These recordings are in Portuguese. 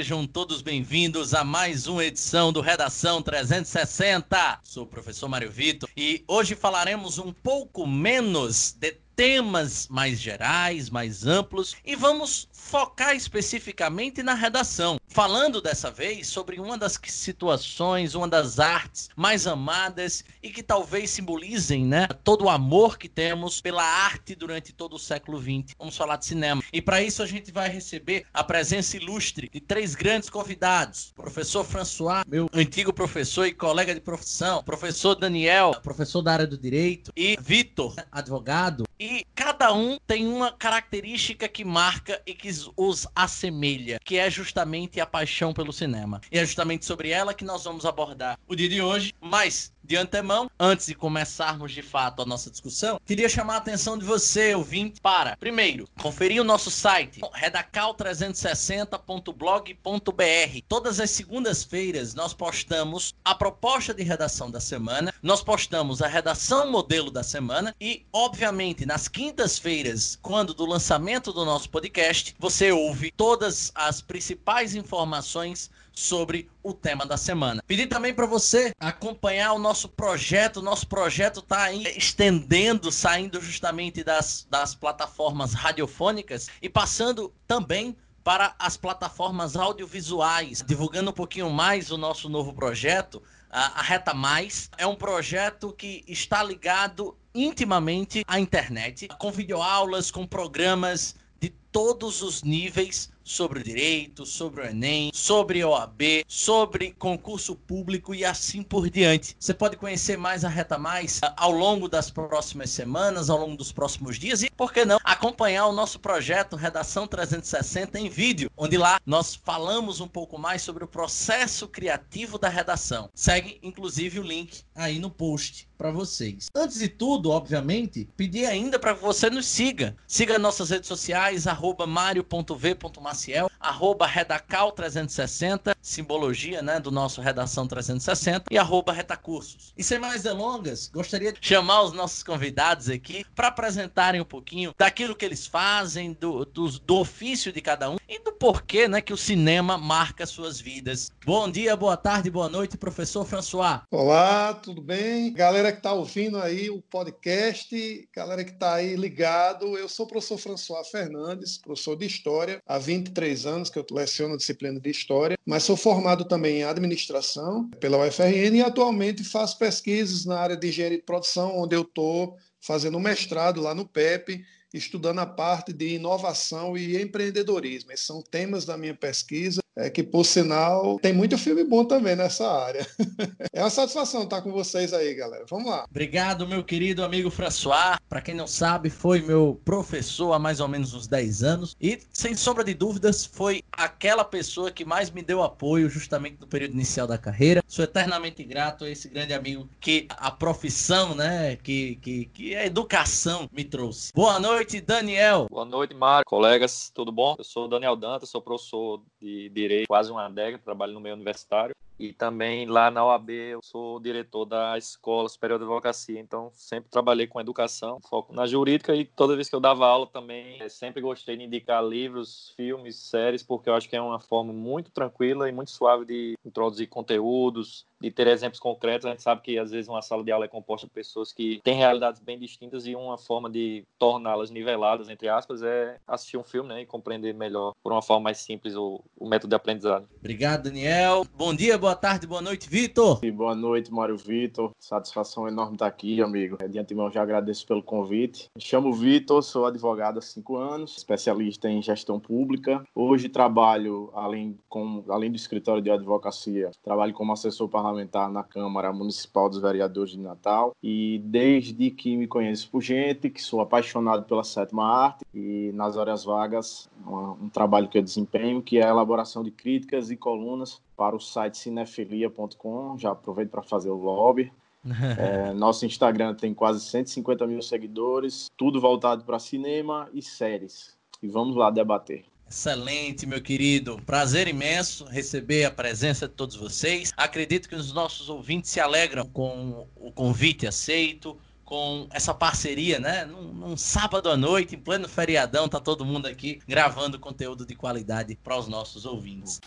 Sejam todos bem-vindos a mais uma edição do Redação 360. Sou o professor Mário Vitor e hoje falaremos um pouco menos de temas mais gerais, mais amplos e vamos focar especificamente na redação, falando dessa vez sobre uma das situações, uma das artes mais amadas e que talvez simbolizem, né, todo o amor que temos pela arte durante todo o século XX. Vamos falar de cinema. E para isso a gente vai receber a presença ilustre de três grandes convidados: professor François, meu antigo professor e colega de profissão, professor Daniel, professor da área do direito, e Vitor, advogado. E cada um tem uma característica que marca e que os assemelha, que é justamente a paixão pelo cinema. E é justamente sobre ela que nós vamos abordar o dia de hoje. Mas de antemão, antes de começarmos de fato a nossa discussão, queria chamar a atenção de você, ouvinte, para, primeiro, conferir o nosso site, redacal360.blog.br. Todas as segundas-feiras nós postamos a proposta de redação da semana, nós postamos a redação modelo da semana e, obviamente, nas quintas-feiras, quando do lançamento do nosso podcast, você ouve todas as principais informações sobre o tema da semana. Pedi também para você acompanhar o nosso projeto. O nosso projeto está estendendo, saindo justamente das, das plataformas radiofônicas e passando também para as plataformas audiovisuais, divulgando um pouquinho mais o nosso novo projeto. A Reta Mais é um projeto que está ligado intimamente à internet, com videoaulas, com programas de todos os níveis sobre o direito, sobre o Enem, sobre OAB, sobre concurso público e assim por diante. Você pode conhecer mais a Reta Mais ah, ao longo das próximas semanas, ao longo dos próximos dias e, por que não, acompanhar o nosso projeto Redação 360 em vídeo, onde lá nós falamos um pouco mais sobre o processo criativo da redação. Segue, inclusive, o link aí no post para vocês. Antes de tudo, obviamente, pedir ainda para que você nos siga. Siga nossas redes sociais, arroba mario.v.maciel, arroba redacal360, simbologia né, do nosso Redação 360, e arroba retacursos. E sem mais delongas, gostaria de chamar os nossos convidados aqui para apresentarem um pouquinho daquilo que eles fazem, do, do, do ofício de cada um e do porquê né, que o cinema marca suas vidas. Bom dia, boa tarde, boa noite, professor François. Olá, tudo bem? Galera que está ouvindo aí o podcast, galera que está aí ligado, eu sou o professor François Fernandes, professor de História, há 23 anos que eu leciono a disciplina de História, mas sou formado também em Administração pela UFRN e atualmente faço pesquisas na área de Engenharia de Produção, onde eu estou fazendo um mestrado lá no PEP, estudando a parte de inovação e empreendedorismo. Esses são temas da minha pesquisa é que, por sinal, tem muito filme bom também nessa área. é uma satisfação estar com vocês aí, galera. Vamos lá. Obrigado, meu querido amigo François. Para quem não sabe, foi meu professor há mais ou menos uns 10 anos e, sem sombra de dúvidas, foi aquela pessoa que mais me deu apoio justamente no período inicial da carreira. Sou eternamente grato a esse grande amigo que a profissão, né, que, que, que a educação me trouxe. Boa noite, Daniel. Boa noite, Mário. Colegas, tudo bom? Eu sou o Daniel Dantas, sou professor de Direito quase uma década, trabalho no meio universitário. E também lá na OAB eu sou diretor da Escola Superior de Advocacia, então sempre trabalhei com educação, foco na jurídica e toda vez que eu dava aula também eh, sempre gostei de indicar livros, filmes, séries, porque eu acho que é uma forma muito tranquila e muito suave de introduzir conteúdos, de ter exemplos concretos. A gente sabe que às vezes uma sala de aula é composta por pessoas que têm realidades bem distintas e uma forma de torná-las niveladas, entre aspas, é assistir um filme né, e compreender melhor, por uma forma mais simples, o, o método de aprendizado. Obrigado, Daniel. Bom dia, boa tarde, boa noite, Vitor. E boa noite, Mário Vitor. Satisfação enorme estar aqui, amigo. De antemão, já agradeço pelo convite. Me chamo Vitor, sou advogado há cinco anos, especialista em gestão pública. Hoje trabalho, além, com, além do escritório de advocacia, trabalho como assessor parlamentar na Câmara Municipal dos Vereadores de Natal e desde que me conheço por gente, que sou apaixonado pela sétima arte e nas horas vagas um, um trabalho que eu desempenho que é a elaboração de críticas e colunas para o site cinefilia.com. Já aproveito para fazer o lobby. É, nosso Instagram tem quase 150 mil seguidores, tudo voltado para cinema e séries. E vamos lá debater. Excelente, meu querido. Prazer imenso receber a presença de todos vocês. Acredito que os nossos ouvintes se alegram com o convite aceito, com essa parceria, né? Num, num, sábado à noite, em pleno feriadão, tá todo mundo aqui gravando conteúdo de qualidade para os nossos ouvintes.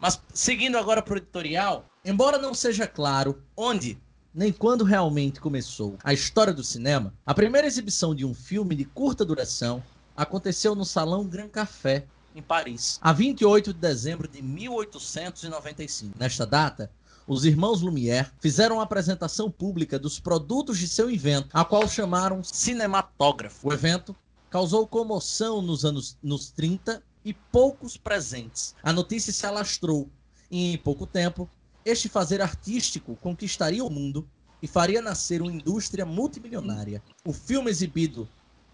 Mas seguindo agora para o editorial, embora não seja claro onde nem quando realmente começou a história do cinema, a primeira exibição de um filme de curta duração aconteceu no Salão Grand Café, em Paris, a 28 de dezembro de 1895. Nesta data, os irmãos Lumière fizeram uma apresentação pública dos produtos de seu invento, a qual chamaram cinematógrafo. O evento causou comoção nos anos nos 30 e poucos presentes. A notícia se alastrou e, em pouco tempo, este fazer artístico conquistaria o mundo e faria nascer uma indústria multimilionária. O filme exibido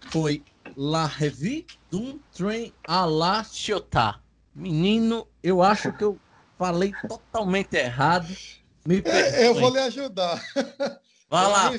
foi La Revue d'un Train à la Ciotat. Menino, eu acho que eu falei totalmente errado. Me é, eu vou lhe ajudar. Vai lá.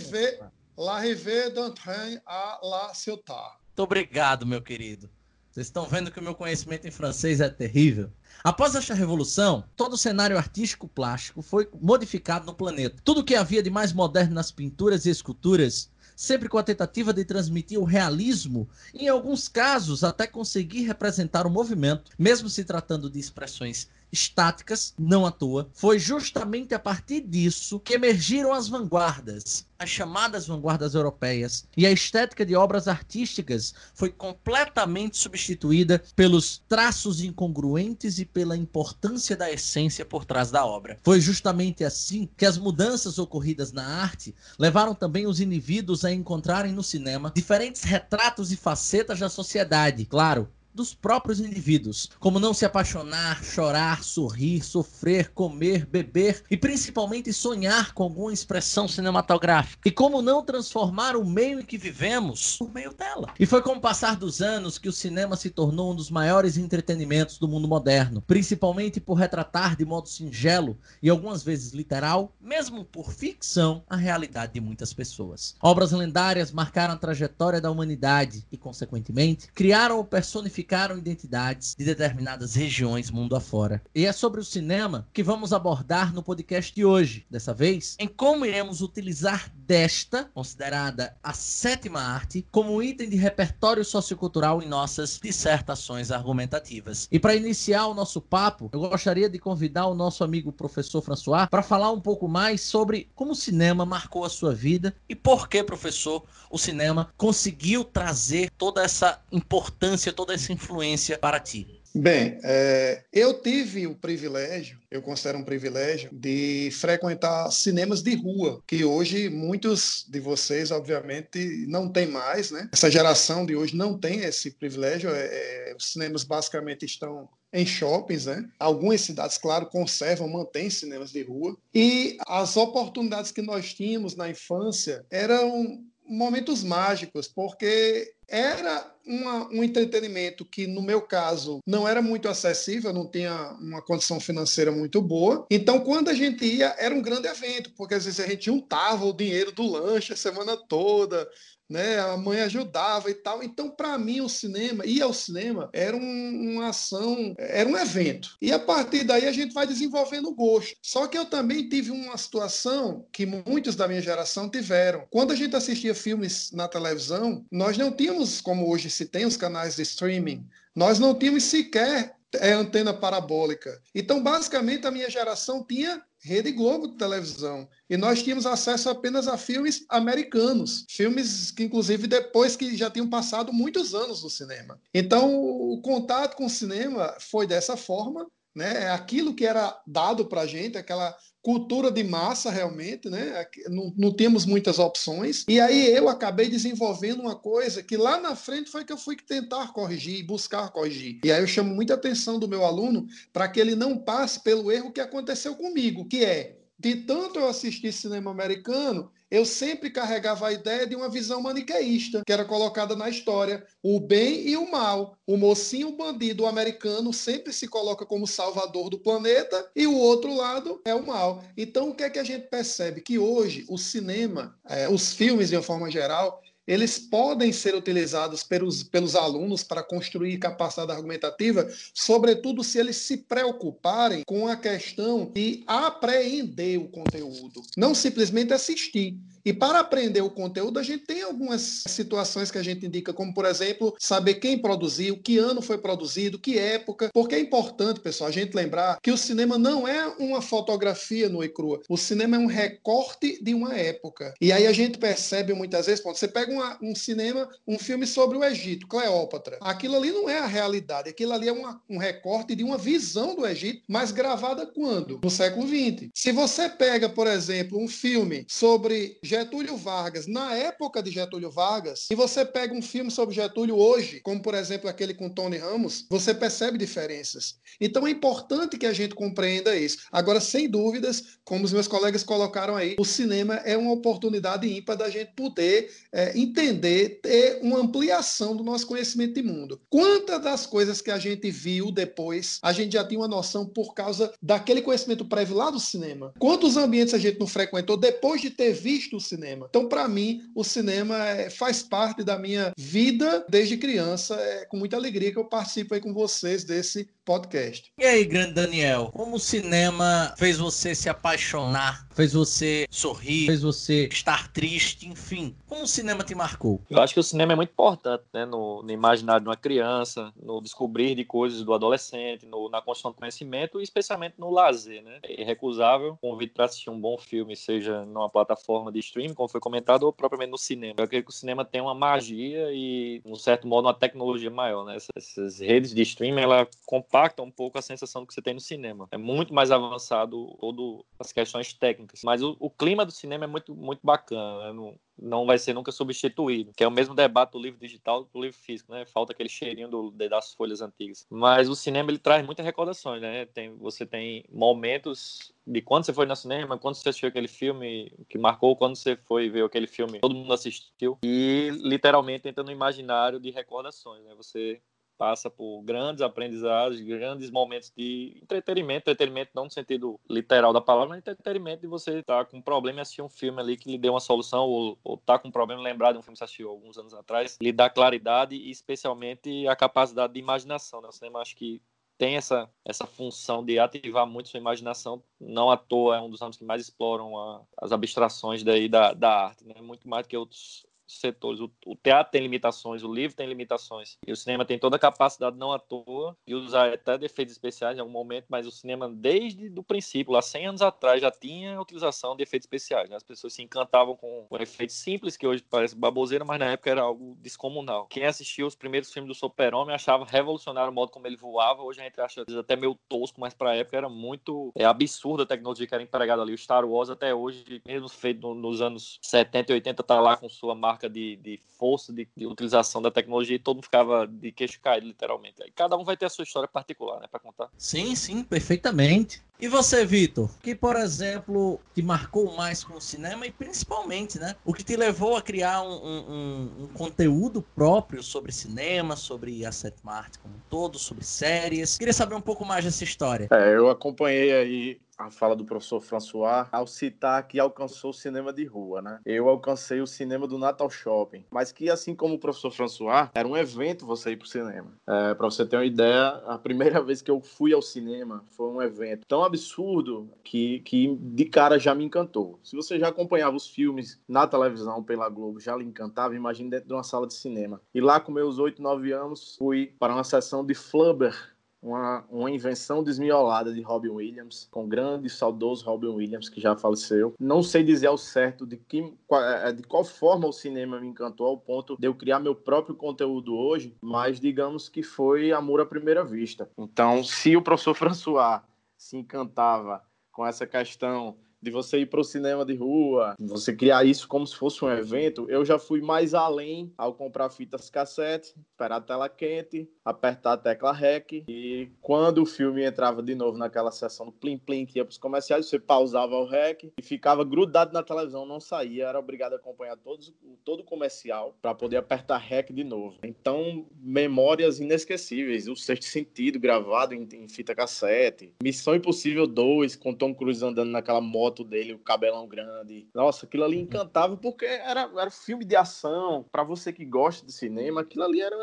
La Revue d'un Train à la Ciotat. Muito obrigado, meu querido. Vocês estão vendo que o meu conhecimento em francês é terrível. Após esta revolução, todo o cenário artístico plástico foi modificado no planeta. Tudo que havia de mais moderno nas pinturas e esculturas sempre com a tentativa de transmitir o realismo, em alguns casos até conseguir representar o movimento, mesmo se tratando de expressões estáticas, não à toa. Foi justamente a partir disso que emergiram as vanguardas, as chamadas vanguardas europeias, e a estética de obras artísticas foi completamente substituída pelos traços incongruentes e pela importância da essência por trás da obra. Foi justamente assim que as mudanças ocorridas na arte levaram também os indivíduos a encontrarem no cinema diferentes retratos e facetas da sociedade, claro, dos próprios indivíduos, como não se apaixonar, chorar, sorrir, sofrer, comer, beber e principalmente sonhar com alguma expressão cinematográfica, e como não transformar o meio em que vivemos por meio dela. E foi com o passar dos anos que o cinema se tornou um dos maiores entretenimentos do mundo moderno, principalmente por retratar de modo singelo e algumas vezes literal, mesmo por ficção, a realidade de muitas pessoas. Obras lendárias marcaram a trajetória da humanidade e, consequentemente, criaram o personificado identificaram identidades de determinadas regiões mundo afora. E é sobre o cinema que vamos abordar no podcast de hoje. Dessa vez, em como iremos utilizar desta, considerada a sétima arte, como item de repertório sociocultural em nossas dissertações argumentativas. E para iniciar o nosso papo, eu gostaria de convidar o nosso amigo professor François para falar um pouco mais sobre como o cinema marcou a sua vida e por que, professor, o cinema conseguiu trazer toda essa importância, toda influência para ti? Bem, é, eu tive o privilégio, eu considero um privilégio, de frequentar cinemas de rua, que hoje muitos de vocês, obviamente, não tem mais, né? Essa geração de hoje não tem esse privilégio. É, é, os cinemas basicamente estão em shoppings, né? Algumas cidades, claro, conservam, mantêm cinemas de rua. E as oportunidades que nós tínhamos na infância eram momentos mágicos, porque era uma, um entretenimento que, no meu caso, não era muito acessível, não tinha uma condição financeira muito boa. Então, quando a gente ia, era um grande evento, porque às vezes a gente juntava o dinheiro do lanche a semana toda, né? A mãe ajudava e tal. Então, para mim, o cinema, ir ao cinema, era um, uma ação, era um evento. E a partir daí a gente vai desenvolvendo o gosto. Só que eu também tive uma situação que muitos da minha geração tiveram. Quando a gente assistia filmes na televisão, nós não tínhamos, como hoje se tem os canais de streaming, nós não tínhamos sequer é antena parabólica. Então, basicamente, a minha geração tinha Rede Globo de televisão. E nós tínhamos acesso apenas a filmes americanos, filmes que, inclusive, depois que já tinham passado muitos anos no cinema. Então, o contato com o cinema foi dessa forma, né? Aquilo que era dado para a gente, aquela cultura de massa realmente, né? Não, não temos muitas opções. E aí eu acabei desenvolvendo uma coisa que lá na frente foi que eu fui tentar corrigir, buscar corrigir. E aí eu chamo muita atenção do meu aluno para que ele não passe pelo erro que aconteceu comigo, que é de tanto eu assistir cinema americano, eu sempre carregava a ideia de uma visão maniqueísta, que era colocada na história, o bem e o mal. O mocinho o bandido o americano sempre se coloca como salvador do planeta e o outro lado é o mal. Então o que é que a gente percebe? Que hoje o cinema, é, os filmes de uma forma geral, eles podem ser utilizados pelos, pelos alunos para construir capacidade argumentativa, sobretudo se eles se preocuparem com a questão de apreender o conteúdo, não simplesmente assistir. E para aprender o conteúdo, a gente tem algumas situações que a gente indica, como, por exemplo, saber quem produziu, que ano foi produzido, que época. Porque é importante, pessoal, a gente lembrar que o cinema não é uma fotografia nua e crua. O cinema é um recorte de uma época. E aí a gente percebe muitas vezes, quando você pega uma, um cinema, um filme sobre o Egito, Cleópatra. Aquilo ali não é a realidade, aquilo ali é uma, um recorte de uma visão do Egito, mas gravada quando? No século XX. Se você pega, por exemplo, um filme sobre Getúlio Vargas, na época de Getúlio Vargas, e você pega um filme sobre Getúlio hoje, como por exemplo aquele com Tony Ramos, você percebe diferenças. Então é importante que a gente compreenda isso. Agora, sem dúvidas, como os meus colegas colocaram aí, o cinema é uma oportunidade ímpar da gente poder é, entender, ter uma ampliação do nosso conhecimento de mundo. Quantas das coisas que a gente viu depois, a gente já tinha uma noção por causa daquele conhecimento prévio lá do cinema? Quantos ambientes a gente não frequentou depois de ter visto o cinema. Então, para mim, o cinema é, faz parte da minha vida desde criança. É com muita alegria que eu participo aí com vocês desse podcast. E aí, grande Daniel, como o cinema fez você se apaixonar, fez você sorrir, fez você estar triste, enfim, como o cinema te marcou? Eu acho que o cinema é muito importante, né, no, no imaginário de uma criança, no descobrir de coisas do adolescente, no, na construção do conhecimento e especialmente no lazer, né? É irrecusável o convite para assistir um bom filme, seja numa plataforma de streaming, como foi comentado, ou propriamente no cinema. Eu acredito que o cinema tem uma magia e, de um certo modo, uma tecnologia maior, né? Essas, redes de streaming, ela compara impacta um pouco a sensação que você tem no cinema. É muito mais avançado todo as questões técnicas, mas o, o clima do cinema é muito muito bacana, né? não, não vai ser nunca substituído, que é o mesmo debate do livro digital do livro físico, né? Falta aquele cheirinho do, das folhas antigas. Mas o cinema ele traz muitas recordações, né? Tem, você tem momentos de quando você foi no cinema, quando você assistiu aquele filme que marcou, quando você foi ver aquele filme, todo mundo assistiu e literalmente entra no imaginário de recordações, né? Você passa por grandes aprendizados, grandes momentos de entretenimento, entretenimento não no sentido literal da palavra, mas entretenimento de você estar tá com um problema e assistir um filme ali que lhe dê uma solução, ou, estar tá com um problema lembrar de um filme que você assistiu alguns anos atrás, lhe dá claridade e especialmente a capacidade de imaginação. Né? O cinema acho que tem essa, essa função de ativar muito sua imaginação. Não à toa é um dos ramos que mais exploram a, as abstrações daí da, da arte, né? muito mais do que outros setores. O, o, teatro tem limitações, o livro tem limitações. E o cinema tem toda a capacidade, não à toa, de usar até defeitos especiais em algum momento, mas o cinema, desde o princípio, lá 100 anos atrás, já tinha utilização de efeitos especiais. Né? As pessoas se encantavam com, efeitos simples, que hoje parece baboseira, mas na época era algo descomunal. Quem assistiu os primeiros filmes do Super-Homem achava revolucionário o modo como ele voava. Hoje a gente acha até meio tosco, mas para a época era muito é, absurda a tecnologia que era empregada ali. O Star Wars, até hoje, mesmo feito nos anos 70 e 80, tá lá com sua marca marca de, de força de, de, utilização da tecnologia e todo mundo ficava de queixo caído, literalmente. Aí cada um vai ter a sua história particular, né, para contar. Sim, sim, perfeitamente. E você, Vitor? que, por exemplo, te marcou mais com o cinema e principalmente, né? O que te levou a criar um, um, um conteúdo próprio sobre cinema, sobre Asset Mart como um todo, sobre séries. Queria saber um pouco mais dessa história. É, eu acompanhei aí a fala do professor François ao citar que alcançou o cinema de rua, né? Eu alcancei o cinema do Natal Shopping, mas que assim como o professor François, era um evento você ir pro cinema. É, para você ter uma ideia, a primeira vez que eu fui ao cinema foi um evento tão absurdo que, que de cara já me encantou. Se você já acompanhava os filmes na televisão pela Globo, já lhe encantava, imagine dentro de uma sala de cinema. E lá com meus 8, 9 anos, fui para uma sessão de Flubber uma, uma invenção desmiolada de Robin Williams, com o grande e saudoso Robin Williams, que já faleceu. Não sei dizer ao certo de, que, é, de qual forma o cinema me encantou ao ponto de eu criar meu próprio conteúdo hoje, mas digamos que foi amor à primeira vista. Então, se o professor François se encantava com essa questão de você ir para o cinema de rua, você criar isso como se fosse um evento, eu já fui mais além ao comprar fitas cassete, esperar a tela quente, apertar a tecla REC e quando o filme entrava de novo naquela sessão do plim plim que ia para os comerciais, você pausava o REC e ficava grudado na televisão, não saía, era obrigado a acompanhar todos, todo o comercial para poder apertar REC de novo. Então, memórias inesquecíveis, o sexto sentido gravado em, em fita cassete, Missão Impossível 2 com Tom Cruise andando naquela moto foto dele, o cabelão grande. Nossa, aquilo ali encantava porque era, era filme de ação. Para você que gosta de cinema, aquilo ali era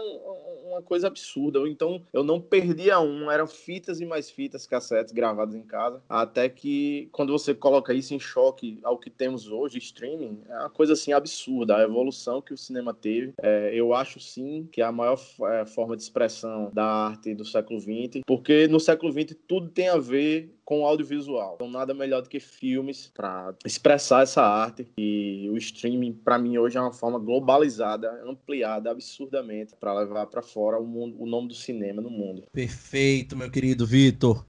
uma coisa absurda. Então eu não perdia um, eram fitas e mais fitas, cassetes gravadas em casa. Até que quando você coloca isso em choque ao que temos hoje, streaming, é uma coisa assim absurda. A evolução que o cinema teve. É, eu acho sim que é a maior é, forma de expressão da arte do século XX, porque no século XX tudo tem a ver com audiovisual. Então, nada melhor do que filmes para expressar essa arte. E o streaming, para mim, hoje é uma forma globalizada, ampliada absurdamente para levar para fora o, mundo, o nome do cinema no mundo. Perfeito, meu querido Vitor.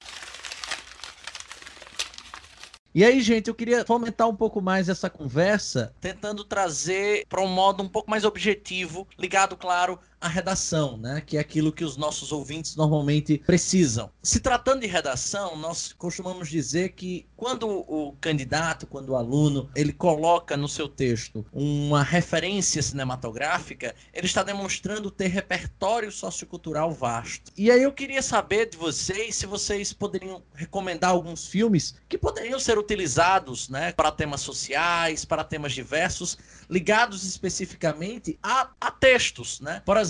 E aí, gente, eu queria fomentar um pouco mais essa conversa, tentando trazer para um modo um pouco mais objetivo, ligado, claro, a redação, né? Que é aquilo que os nossos ouvintes normalmente precisam. Se tratando de redação, nós costumamos dizer que quando o candidato, quando o aluno, ele coloca no seu texto uma referência cinematográfica, ele está demonstrando ter repertório sociocultural vasto. E aí eu queria saber de vocês se vocês poderiam recomendar alguns filmes que poderiam ser utilizados, né, para temas sociais, para temas diversos, ligados especificamente a, a textos, né? Por exemplo,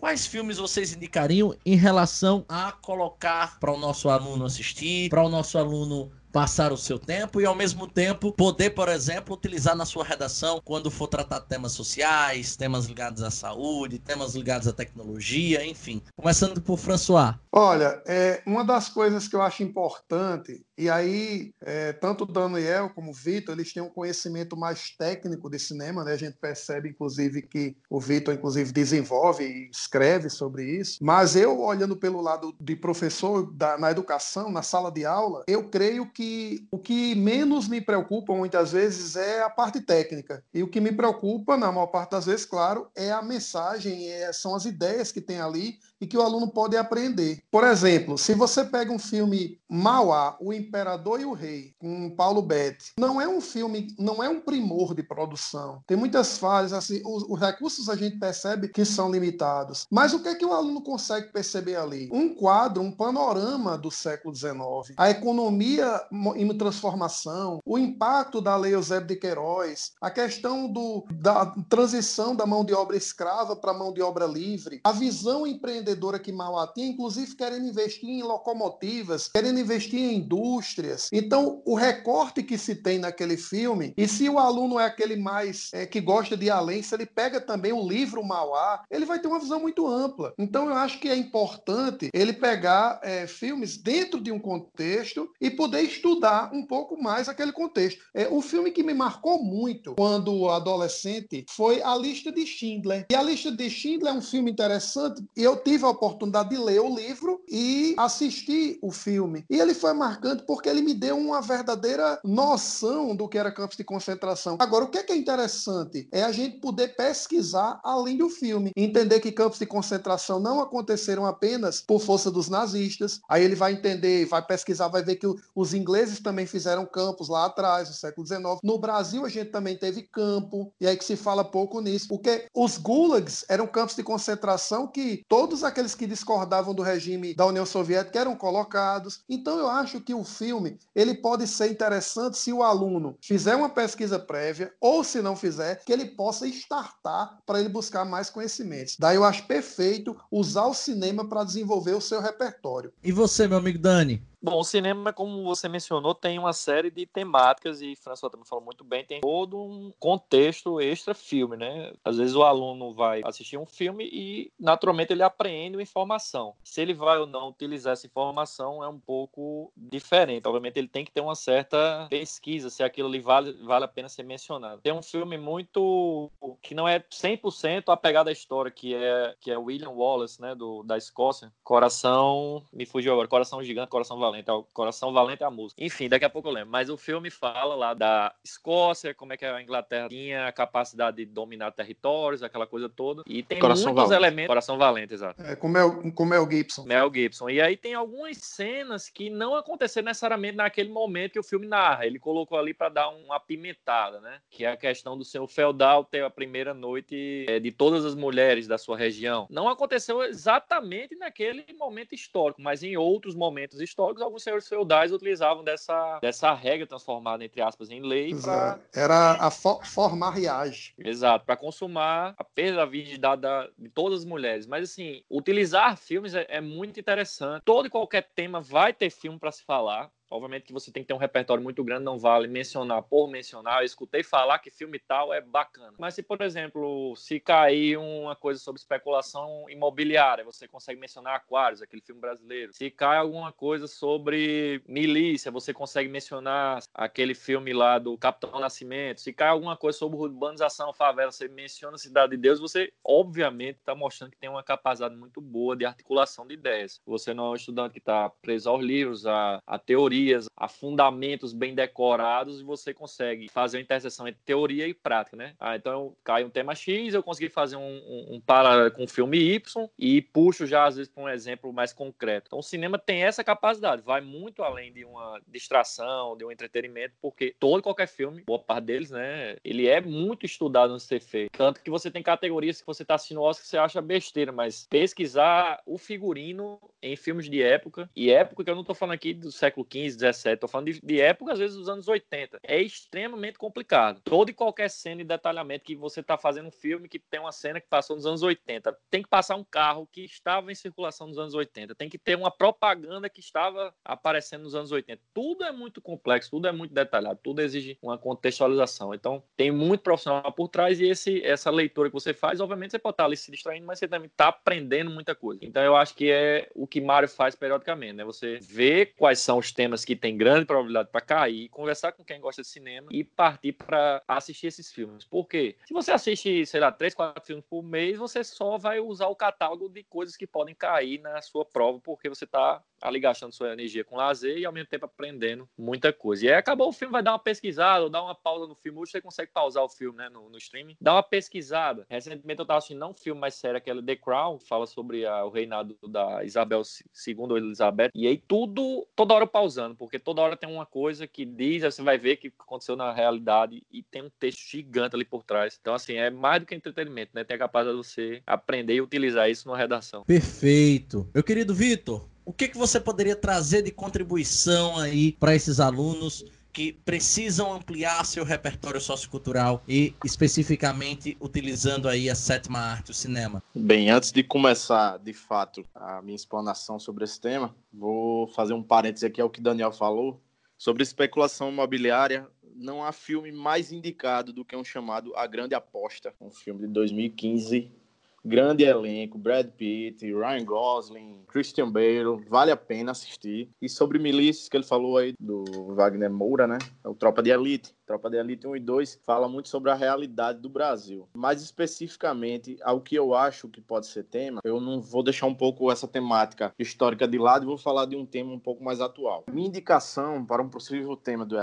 quais filmes vocês indicariam em relação a colocar para o nosso aluno assistir, para o nosso aluno passar o seu tempo e ao mesmo tempo poder, por exemplo, utilizar na sua redação quando for tratar temas sociais, temas ligados à saúde, temas ligados à tecnologia, enfim. Começando por François. Olha, é, uma das coisas que eu acho importante, e aí é, tanto o Daniel como o Vitor, eles têm um conhecimento mais técnico de cinema, né? A gente percebe, inclusive, que o Vitor, inclusive, desenvolve e escreve sobre isso. Mas eu, olhando pelo lado de professor da, na educação, na sala de aula, eu creio que o que menos me preocupa muitas vezes é a parte técnica. E o que me preocupa, na maior parte das vezes, claro, é a mensagem, é, são as ideias que tem ali e que o aluno pode aprender. Por exemplo, se você pega um filme Mauá, O Imperador e o Rei, com Paulo Betti, não é um filme, não é um primor de produção. Tem muitas falhas, assim, os, os recursos a gente percebe que são limitados. Mas o que é que o aluno consegue perceber ali? Um quadro, um panorama do século XIX, a economia em transformação, o impacto da Lei Eusébio de Queiroz, a questão do, da transição da mão de obra escrava para mão de obra livre, a visão empreendedora empreendedora que Mauá tinha, inclusive querendo investir em locomotivas, querendo investir em indústrias. Então, o recorte que se tem naquele filme, e se o aluno é aquele mais é, que gosta de além, se ele pega também o livro Mauá, ele vai ter uma visão muito ampla. Então, eu acho que é importante ele pegar é, filmes dentro de um contexto e poder estudar um pouco mais aquele contexto. É, o filme que me marcou muito quando adolescente foi A Lista de Schindler. E A Lista de Schindler é um filme interessante e eu tive tive a oportunidade de ler o livro e assistir o filme. E ele foi marcante porque ele me deu uma verdadeira noção do que era campos de concentração. Agora, o que é, que é interessante é a gente poder pesquisar além do filme, entender que campos de concentração não aconteceram apenas por força dos nazistas. Aí ele vai entender, vai pesquisar, vai ver que os ingleses também fizeram campos lá atrás, no século XIX. No Brasil, a gente também teve campo, e aí que se fala pouco nisso, porque os gulags eram campos de concentração que todos aqueles que discordavam do regime da União Soviética eram colocados. Então eu acho que o filme ele pode ser interessante se o aluno fizer uma pesquisa prévia ou se não fizer, que ele possa startar para ele buscar mais conhecimentos. Daí eu acho perfeito usar o cinema para desenvolver o seu repertório. E você, meu amigo Dani? Bom, o cinema, como você mencionou, tem uma série de temáticas e François também falou muito bem, tem todo um contexto extra filme, né? Às vezes o aluno vai assistir um filme e naturalmente ele aprende uma informação. Se ele vai ou não utilizar essa informação é um pouco diferente. Obviamente ele tem que ter uma certa pesquisa se aquilo ali vale, vale a pena ser mencionado. Tem um filme muito que não é 100% apegado à história, que é que é William Wallace, né, do da Escócia. Coração, me fugiu agora, Coração Gigante, Coração Valente Valente, o Coração Valente é a música. Enfim, daqui a pouco eu lembro. Mas o filme fala lá da Escócia, como é que a Inglaterra tinha a capacidade de dominar territórios, aquela coisa toda. E tem Coração muitos Valente. elementos. Coração Valente, exato. É, com Mel, com Mel Gibson. Mel Gibson. E aí tem algumas cenas que não aconteceram necessariamente naquele momento que o filme narra. Ele colocou ali para dar uma apimentada, né? Que é a questão do seu feudal ter a primeira noite é, de todas as mulheres da sua região. Não aconteceu exatamente naquele momento histórico, mas em outros momentos históricos filmes, alguns senhores feudais utilizavam dessa, dessa regra transformada, entre aspas, em lei. Pra... Era a for formar riage. Exato, para consumar a perda da virgindade de todas as mulheres. Mas, assim, utilizar filmes é, é muito interessante. Todo e qualquer tema vai ter filme para se falar. Obviamente que você tem que ter um repertório muito grande, não vale mencionar por mencionar. Eu escutei falar que filme tal é bacana. Mas se, por exemplo, se cair uma coisa sobre especulação imobiliária, você consegue mencionar Aquários, aquele filme brasileiro. Se cai alguma coisa sobre milícia, você consegue mencionar aquele filme lá do Capitão Nascimento. Se cai alguma coisa sobre urbanização, favela, você menciona Cidade de Deus, você obviamente está mostrando que tem uma capacidade muito boa de articulação de ideias. Você não é um estudante que está preso aos livros, a, a teoria teorias, a fundamentos bem decorados e você consegue fazer uma interseção entre teoria e prática, né? Ah, então cai um tema X, eu consegui fazer um, um, um paralelo com o filme Y e puxo já às vezes para um exemplo mais concreto. Então o cinema tem essa capacidade, vai muito além de uma distração, de um entretenimento, porque todo qualquer filme, boa parte deles, né, ele é muito estudado no ser feito. Tanto que você tem categorias que você está assistindo Oscar que você acha besteira, mas pesquisar o figurino em filmes de época, e época que eu não estou falando aqui do século XV, 17, tô falando de, de época, às vezes, dos anos 80. É extremamente complicado. Toda e qualquer cena e detalhamento que você tá fazendo um filme que tem uma cena que passou nos anos 80, tem que passar um carro que estava em circulação nos anos 80, tem que ter uma propaganda que estava aparecendo nos anos 80. Tudo é muito complexo, tudo é muito detalhado, tudo exige uma contextualização. Então, tem muito profissional por trás e esse, essa leitura que você faz, obviamente, você pode estar ali se distraindo, mas você também está aprendendo muita coisa. Então, eu acho que é o que Mário faz periodicamente, né? Você vê quais são os temas que tem grande probabilidade para cair, conversar com quem gosta de cinema e partir para assistir esses filmes. Por quê? Se você assiste, sei lá, três, quatro filmes por mês, você só vai usar o catálogo de coisas que podem cair na sua prova, porque você está ali gastando sua energia com lazer e ao mesmo tempo aprendendo muita coisa. E aí acabou o filme, vai dar uma pesquisada, ou dar uma pausa no filme. Hoje você consegue pausar o filme né, no, no streaming. Dá uma pesquisada. Recentemente eu estava assistindo não um filme mais sério, aquele The Crown, fala sobre a, o reinado da Isabel II ou Elizabeth. E aí tudo, toda hora pausando, porque toda hora tem uma coisa que diz, aí você vai ver que aconteceu na realidade e tem um texto gigante ali por trás. Então, assim, é mais do que entretenimento, né? Tem a capacidade de você aprender e utilizar isso numa redação. Perfeito. Meu querido Vitor, o que, que você poderia trazer de contribuição aí para esses alunos que precisam ampliar seu repertório sociocultural e especificamente utilizando aí a sétima arte, o cinema? Bem, antes de começar de fato a minha explanação sobre esse tema, vou fazer um parêntese aqui ao que Daniel falou sobre especulação imobiliária. Não há filme mais indicado do que um chamado A Grande Aposta, um filme de 2015 grande elenco, Brad Pitt, Ryan Gosling, Christian Bale, vale a pena assistir. E sobre milícias que ele falou aí do Wagner Moura, né? É o Tropa de Elite. Tropa de Elite 1 e 2 fala muito sobre a realidade do Brasil. Mais especificamente, ao que eu acho que pode ser tema, eu não vou deixar um pouco essa temática histórica de lado e vou falar de um tema um pouco mais atual. Minha indicação para um possível tema do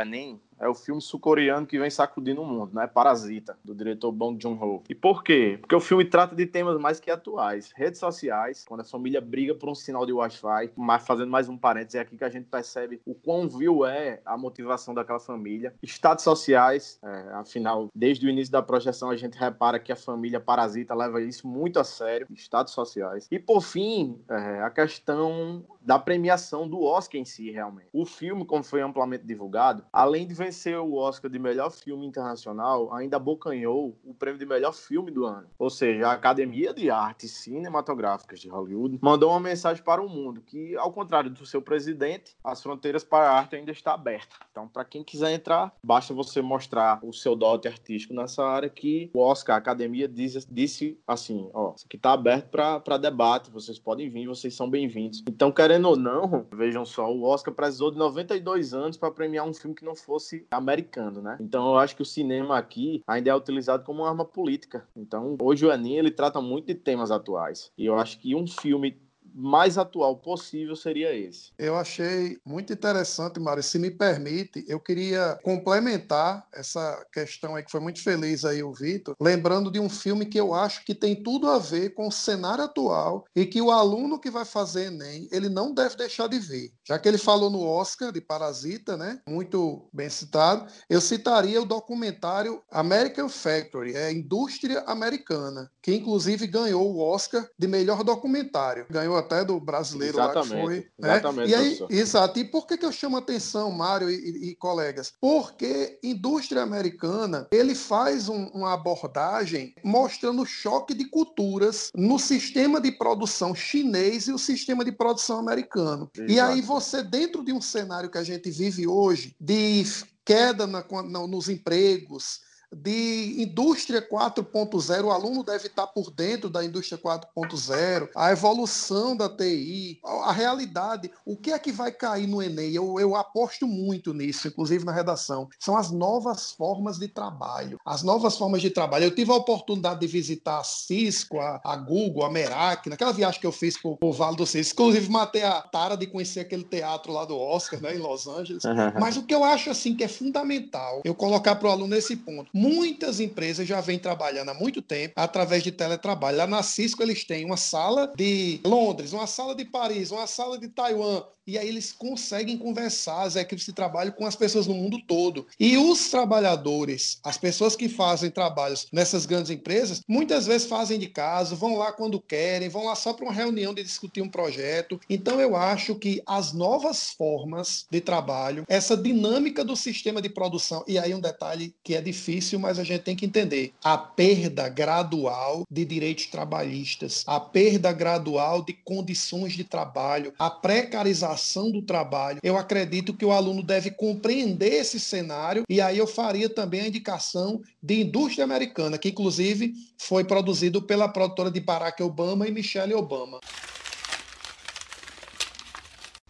Enem é o filme sul-coreano que vem sacudindo o mundo, né? Parasita, do diretor Bong Joon-ho. E por quê? Porque o filme trata de temas mais que atuais. Redes sociais, quando a família briga por um sinal de Wi-Fi, mas fazendo mais um parênteses, é aqui que a gente percebe o quão vil é a motivação daquela família. Estados sociais, é, afinal, desde o início da projeção a gente repara que a família parasita leva isso muito a sério. Estados sociais. E por fim, é, a questão da premiação do Oscar em si, realmente. O filme, como foi amplamente divulgado, além de vencer o Oscar de melhor filme internacional, ainda abocanhou o prêmio de melhor filme do ano. Ou seja, a Academia de Artes Cinematográficas de Hollywood mandou uma mensagem para o mundo que, ao contrário do seu presidente, as fronteiras para a arte ainda estão abertas. Então, para quem quiser entrar, basta você mostrar o seu dote artístico nessa área que o Oscar, a Academia, diz, disse assim, ó, isso aqui está aberto para debate, vocês podem vir, vocês são bem-vindos. Então, quero querendo ou não, vejam só, o Oscar precisou de 92 anos para premiar um filme que não fosse americano, né? Então eu acho que o cinema aqui ainda é utilizado como uma arma política. Então hoje o Enem ele trata muito de temas atuais. E eu acho que um filme mais atual possível seria esse. Eu achei muito interessante, Mário. Se me permite, eu queria complementar essa questão aí que foi muito feliz aí o Vitor, lembrando de um filme que eu acho que tem tudo a ver com o cenário atual e que o aluno que vai fazer Enem, ele não deve deixar de ver. Já que ele falou no Oscar de Parasita, né? Muito bem citado, eu citaria o documentário American Factory, é a indústria americana, que inclusive ganhou o Oscar de melhor documentário. Ganhou até do brasileiro exatamente, lá que foi. Né? Exatamente, e aí, exato. E por que, que eu chamo atenção, Mário e, e, e colegas? Porque indústria americana, ele faz um, uma abordagem mostrando o choque de culturas no sistema de produção chinês e o sistema de produção americano. Exato. E aí você, dentro de um cenário que a gente vive hoje, de queda na, na, nos empregos, de indústria 4.0, o aluno deve estar por dentro da indústria 4.0, a evolução da TI, a realidade, o que é que vai cair no Enem? Eu, eu aposto muito nisso, inclusive na redação. São as novas formas de trabalho. As novas formas de trabalho. Eu tive a oportunidade de visitar a Cisco, a, a Google, a Merak, naquela viagem que eu fiz para o Vale do Silício. Inclusive, matei a tara de conhecer aquele teatro lá do Oscar, né, em Los Angeles. Mas o que eu acho assim que é fundamental eu colocar para o aluno nesse ponto Muitas empresas já vêm trabalhando há muito tempo através de teletrabalho. Lá na Cisco eles têm uma sala de Londres, uma sala de Paris, uma sala de Taiwan, e aí eles conseguem conversar, as equipes de trabalho, com as pessoas no mundo todo. E os trabalhadores, as pessoas que fazem trabalhos nessas grandes empresas, muitas vezes fazem de casa, vão lá quando querem, vão lá só para uma reunião de discutir um projeto. Então eu acho que as novas formas de trabalho, essa dinâmica do sistema de produção, e aí um detalhe que é difícil, mas a gente tem que entender, a perda gradual de direitos trabalhistas, a perda gradual de condições de trabalho, a precarização do trabalho, eu acredito que o aluno deve compreender esse cenário e aí eu faria também a indicação de indústria americana, que inclusive foi produzido pela produtora de Barack Obama e Michelle Obama.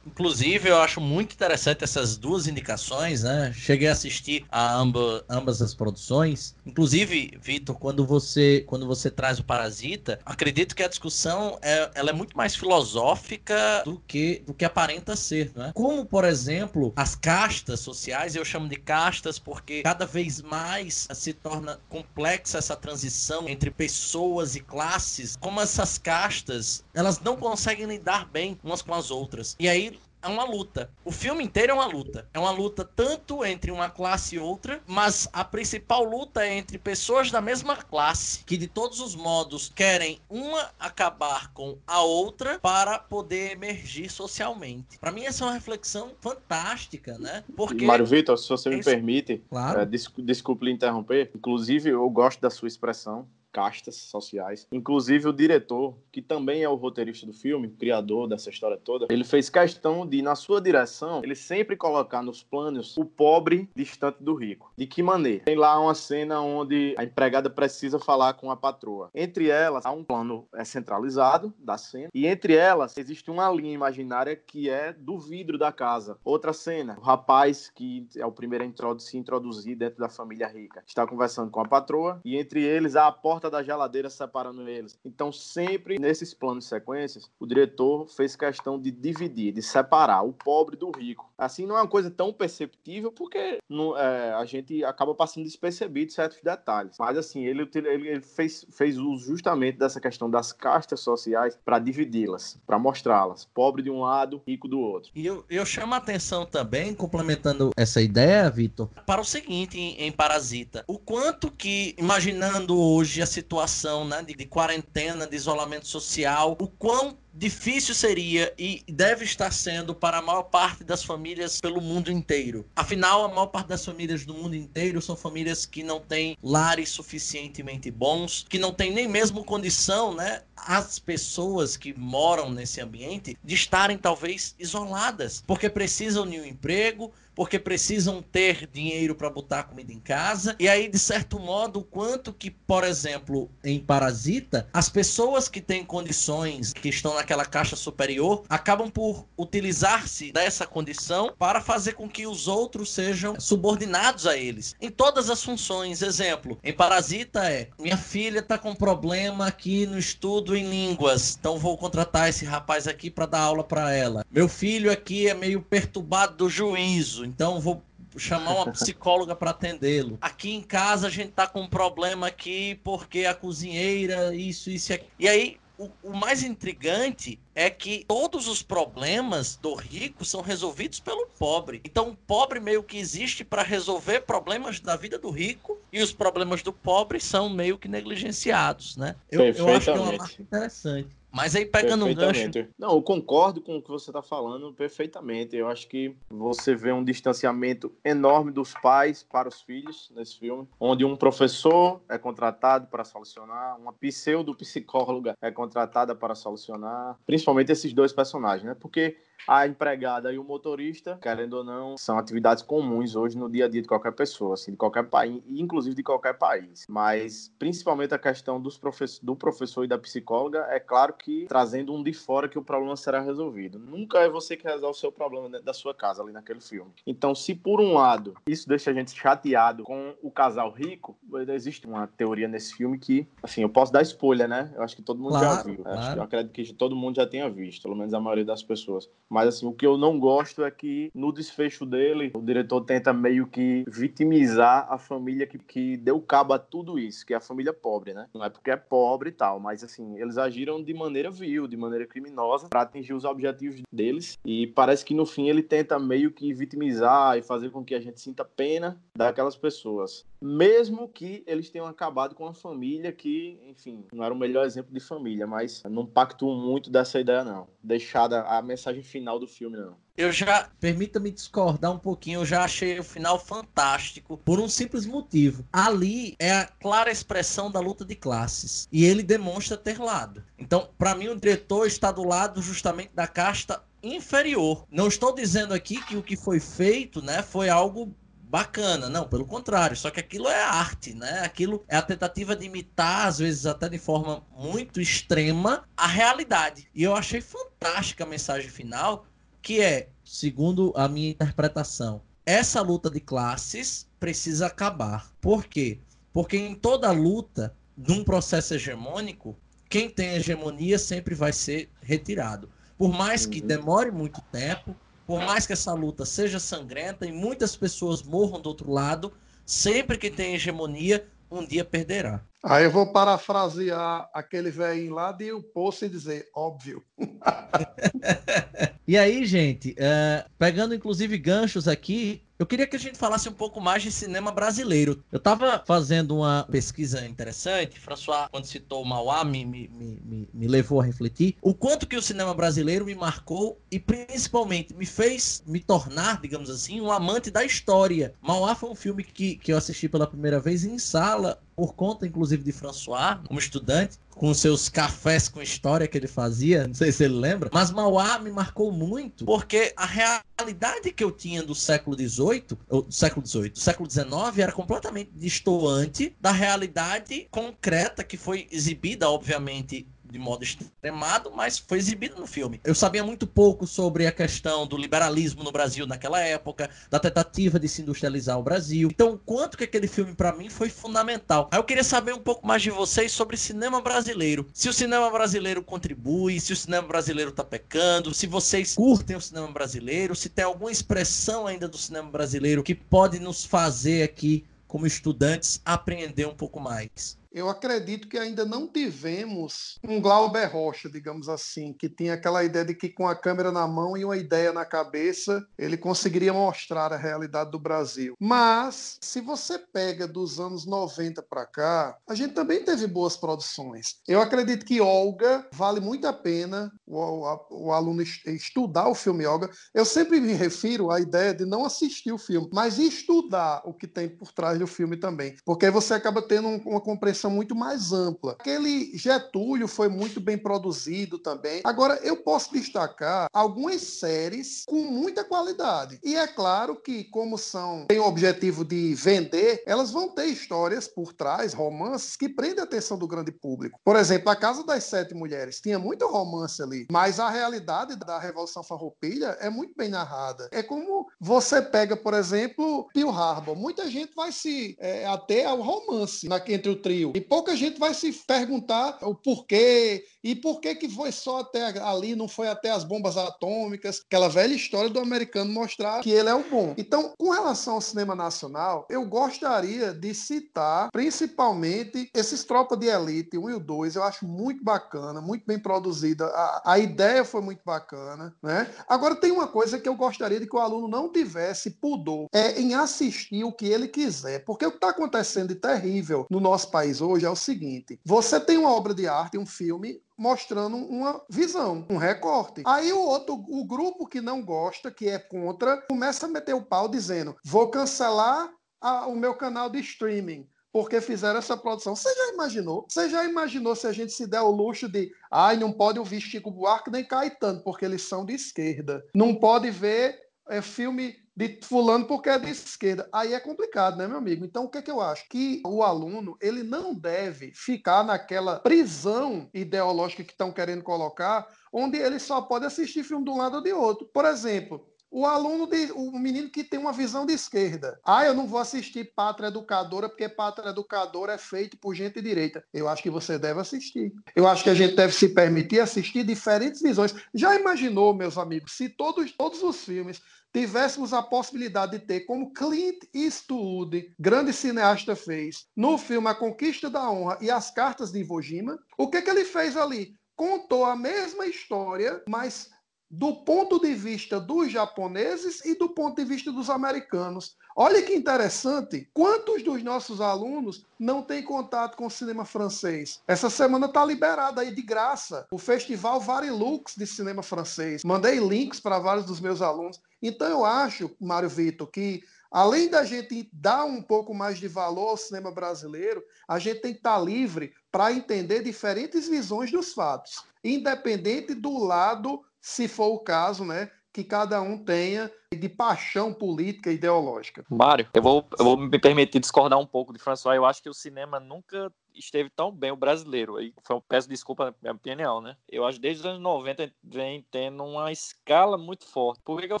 Inclusive, eu acho muito interessante essas duas indicações, né? Cheguei a assistir a amba, ambas as produções. Inclusive, Vitor, quando você quando você traz o Parasita, acredito que a discussão é, ela é muito mais filosófica do que do que aparenta ser, né? Como, por exemplo, as castas sociais, eu chamo de castas porque cada vez mais se torna complexa essa transição entre pessoas e classes. Como essas castas, elas não conseguem lidar bem umas com as outras. E aí é uma luta. O filme inteiro é uma luta. É uma luta tanto entre uma classe e outra, mas a principal luta é entre pessoas da mesma classe, que de todos os modos querem uma acabar com a outra para poder emergir socialmente. Para mim essa é uma reflexão fantástica, né? Porque Mário Vitor, se você me Esse... permite, claro. é, desculpe lhe interromper. Inclusive eu gosto da sua expressão castas sociais. Inclusive o diretor, que também é o roteirista do filme, criador dessa história toda, ele fez questão de, na sua direção, ele sempre colocar nos planos o pobre distante do rico. De que maneira? Tem lá uma cena onde a empregada precisa falar com a patroa. Entre elas, há um plano é, centralizado da cena, e entre elas existe uma linha imaginária que é do vidro da casa. Outra cena, o rapaz que é o primeiro a se introduzir dentro da família rica, está conversando com a patroa, e entre eles há a porta porta da geladeira separando eles. Então, sempre nesses planos de sequências, o diretor fez questão de dividir, de separar o pobre do rico. Assim, não é uma coisa tão perceptível, porque é, a gente acaba passando despercebido certos detalhes. Mas, assim, ele, ele, ele fez, fez uso justamente dessa questão das castas sociais para dividi-las, para mostrá-las. Pobre de um lado, rico do outro. E eu, eu chamo a atenção também, complementando essa ideia, Vitor, para o seguinte em, em Parasita. O quanto que, imaginando hoje a situação né, de, de quarentena, de isolamento social, o quão difícil seria e deve estar sendo para a maior parte das famílias pelo mundo inteiro. Afinal, a maior parte das famílias do mundo inteiro são famílias que não têm lares suficientemente bons, que não têm nem mesmo condição, né, as pessoas que moram nesse ambiente de estarem talvez isoladas, porque precisam de um emprego, porque precisam ter dinheiro para botar comida em casa. E aí, de certo modo, o quanto que, por exemplo, em Parasita, as pessoas que têm condições, que estão naquela caixa superior, acabam por utilizar-se dessa condição para fazer com que os outros sejam subordinados a eles. Em todas as funções. Exemplo, em Parasita é: minha filha está com problema aqui no estudo em línguas, então vou contratar esse rapaz aqui para dar aula para ela. Meu filho aqui é meio perturbado do juízo então vou chamar uma psicóloga para atendê-lo. Aqui em casa a gente tá com um problema aqui porque a cozinheira, isso, isso e aqui. E aí, o, o, mais intrigante é que todos os problemas do rico são resolvidos pelo pobre. Então, o pobre meio que existe para resolver problemas da vida do rico e os problemas do pobre são meio que negligenciados, né? Eu, eu acho que é uma marca interessante. Mas aí pegando um gancho. Não, eu concordo com o que você está falando perfeitamente. Eu acho que você vê um distanciamento enorme dos pais para os filhos nesse filme, onde um professor é contratado para solucionar, uma pseudo-psicóloga é contratada para solucionar, principalmente esses dois personagens, né? Porque a empregada e o motorista, querendo ou não, são atividades comuns hoje no dia a dia de qualquer pessoa, assim, de qualquer país, inclusive de qualquer país. Mas principalmente a questão dos do professor e da psicóloga, é claro que trazendo um de fora que o problema será resolvido. Nunca é você que resolve o seu problema dentro da sua casa ali naquele filme. Então, se por um lado isso deixa a gente chateado com o casal rico, existe uma teoria nesse filme que, assim, eu posso dar spoiler, né? Eu acho que todo mundo claro, já viu. Claro. Eu acredito que todo mundo já tenha visto, pelo menos a maioria das pessoas. Mas assim, o que eu não gosto é que no desfecho dele, o diretor tenta meio que vitimizar a família que, que deu cabo a tudo isso, que é a família pobre, né? Não é porque é pobre e tal, mas assim, eles agiram de maneira vil, de maneira criminosa para atingir os objetivos deles e parece que no fim ele tenta meio que vitimizar e fazer com que a gente sinta pena daquelas pessoas mesmo que eles tenham acabado com uma família que, enfim, não era o melhor exemplo de família, mas não pactuam muito dessa ideia, não. Deixada a mensagem final do filme, não. Eu já, permita-me discordar um pouquinho, eu já achei o final fantástico por um simples motivo. Ali é a clara expressão da luta de classes e ele demonstra ter lado. Então, para mim, o diretor está do lado justamente da casta inferior. Não estou dizendo aqui que o que foi feito, né, foi algo bacana. Não, pelo contrário. Só que aquilo é arte, né? Aquilo é a tentativa de imitar, às vezes até de forma muito extrema, a realidade. E eu achei fantástica a mensagem final, que é, segundo a minha interpretação, essa luta de classes precisa acabar. Por quê? Porque em toda luta de um processo hegemônico, quem tem hegemonia sempre vai ser retirado. Por mais que uhum. demore muito tempo, por mais que essa luta seja sangrenta e muitas pessoas morram do outro lado, sempre que tem hegemonia, um dia perderá. Aí eu vou parafrasear aquele velhinho lá de o poço e dizer, óbvio. e aí, gente, uh, pegando inclusive ganchos aqui, eu queria que a gente falasse um pouco mais de cinema brasileiro. Eu estava fazendo uma pesquisa interessante, François, quando citou o Mauá, me, me, me, me, levou a refletir o quanto que o cinema brasileiro me marcou e principalmente me fez me tornar, digamos assim, um amante da história. Mauá foi um filme que, que eu assisti pela primeira vez em sala, por conta, inclusive, de François, como estudante, com seus cafés com história que ele fazia, não sei se ele lembra, mas Mauá me marcou muito, porque a realidade que eu tinha do século XVIII, do século XVIII, do século XIX, era completamente distoante da realidade concreta que foi exibida, obviamente, de modo extremado, mas foi exibido no filme. Eu sabia muito pouco sobre a questão do liberalismo no Brasil naquela época, da tentativa de se industrializar o Brasil. Então, quanto que aquele filme para mim foi fundamental. Aí eu queria saber um pouco mais de vocês sobre cinema brasileiro. Se o cinema brasileiro contribui, se o cinema brasileiro tá pecando, se vocês curtem o cinema brasileiro, se tem alguma expressão ainda do cinema brasileiro que pode nos fazer aqui como estudantes aprender um pouco mais eu acredito que ainda não tivemos um Glauber Rocha, digamos assim, que tinha aquela ideia de que com a câmera na mão e uma ideia na cabeça, ele conseguiria mostrar a realidade do Brasil. Mas, se você pega dos anos 90 para cá, a gente também teve boas produções. Eu acredito que Olga vale muito a pena o, o, o aluno estudar o filme Olga. Eu sempre me refiro à ideia de não assistir o filme, mas estudar o que tem por trás do filme também, porque aí você acaba tendo uma compreensão muito mais ampla. Aquele Getúlio foi muito bem produzido também. Agora, eu posso destacar algumas séries com muita qualidade. E é claro que, como são, têm o objetivo de vender, elas vão ter histórias por trás, romances, que prendem a atenção do grande público. Por exemplo, A Casa das Sete Mulheres tinha muito romance ali, mas a realidade da Revolução Farroupilha é muito bem narrada. É como você pega, por exemplo, Pearl Harbor. Muita gente vai se é, até ao romance na, entre o trio. E pouca gente vai se perguntar o porquê e por que que foi só até ali, não foi até as bombas atômicas, aquela velha história do americano mostrar que ele é o bom. Então, com relação ao cinema nacional, eu gostaria de citar principalmente esses Tropa de Elite 1 e o 2, eu acho muito bacana, muito bem produzida, a, a ideia foi muito bacana, né? Agora tem uma coisa que eu gostaria de que o aluno não tivesse pudor, é em assistir o que ele quiser, porque o que está acontecendo de terrível no nosso país hoje é o seguinte: você tem uma obra de arte, um filme, mostrando uma visão, um recorte. Aí o outro, o grupo que não gosta, que é contra, começa a meter o pau dizendo: vou cancelar a, o meu canal de streaming. Porque fizeram essa produção. Você já imaginou? Você já imaginou se a gente se der o luxo de ai, não pode ouvir Chico Buarque nem Caetano, porque eles são de esquerda. Não pode ver é, filme de fulano porque é de esquerda. Aí é complicado, né, meu amigo? Então, o que, é que eu acho? Que o aluno, ele não deve ficar naquela prisão ideológica que estão querendo colocar, onde ele só pode assistir filme de um lado ou de outro. Por exemplo, o aluno, de, o menino que tem uma visão de esquerda. Ah, eu não vou assistir Pátria Educadora porque Pátria Educadora é feito por gente direita. Eu acho que você deve assistir. Eu acho que a gente deve se permitir assistir diferentes visões. Já imaginou, meus amigos, se todos, todos os filmes tivéssemos a possibilidade de ter, como Clint Eastwood, grande cineasta, fez no filme A Conquista da Honra e As Cartas de Iwo Jima, o que, que ele fez ali? Contou a mesma história, mas do ponto de vista dos japoneses e do ponto de vista dos americanos. Olha que interessante, quantos dos nossos alunos não têm contato com o cinema francês? Essa semana está liberada aí de graça o Festival Varilux de cinema francês. Mandei links para vários dos meus alunos. Então eu acho, Mário Vitor, que além da gente dar um pouco mais de valor ao cinema brasileiro, a gente tem que estar tá livre para entender diferentes visões dos fatos, independente do lado, se for o caso, né, que cada um tenha de paixão política e ideológica. Mário, eu vou, eu vou me permitir discordar um pouco de François. Eu acho que o cinema nunca esteve tão bem, o brasileiro. Aí foi, peço desculpa na minha opinião, né? Eu acho que desde os anos 90 vem tendo uma escala muito forte. Por que, que eu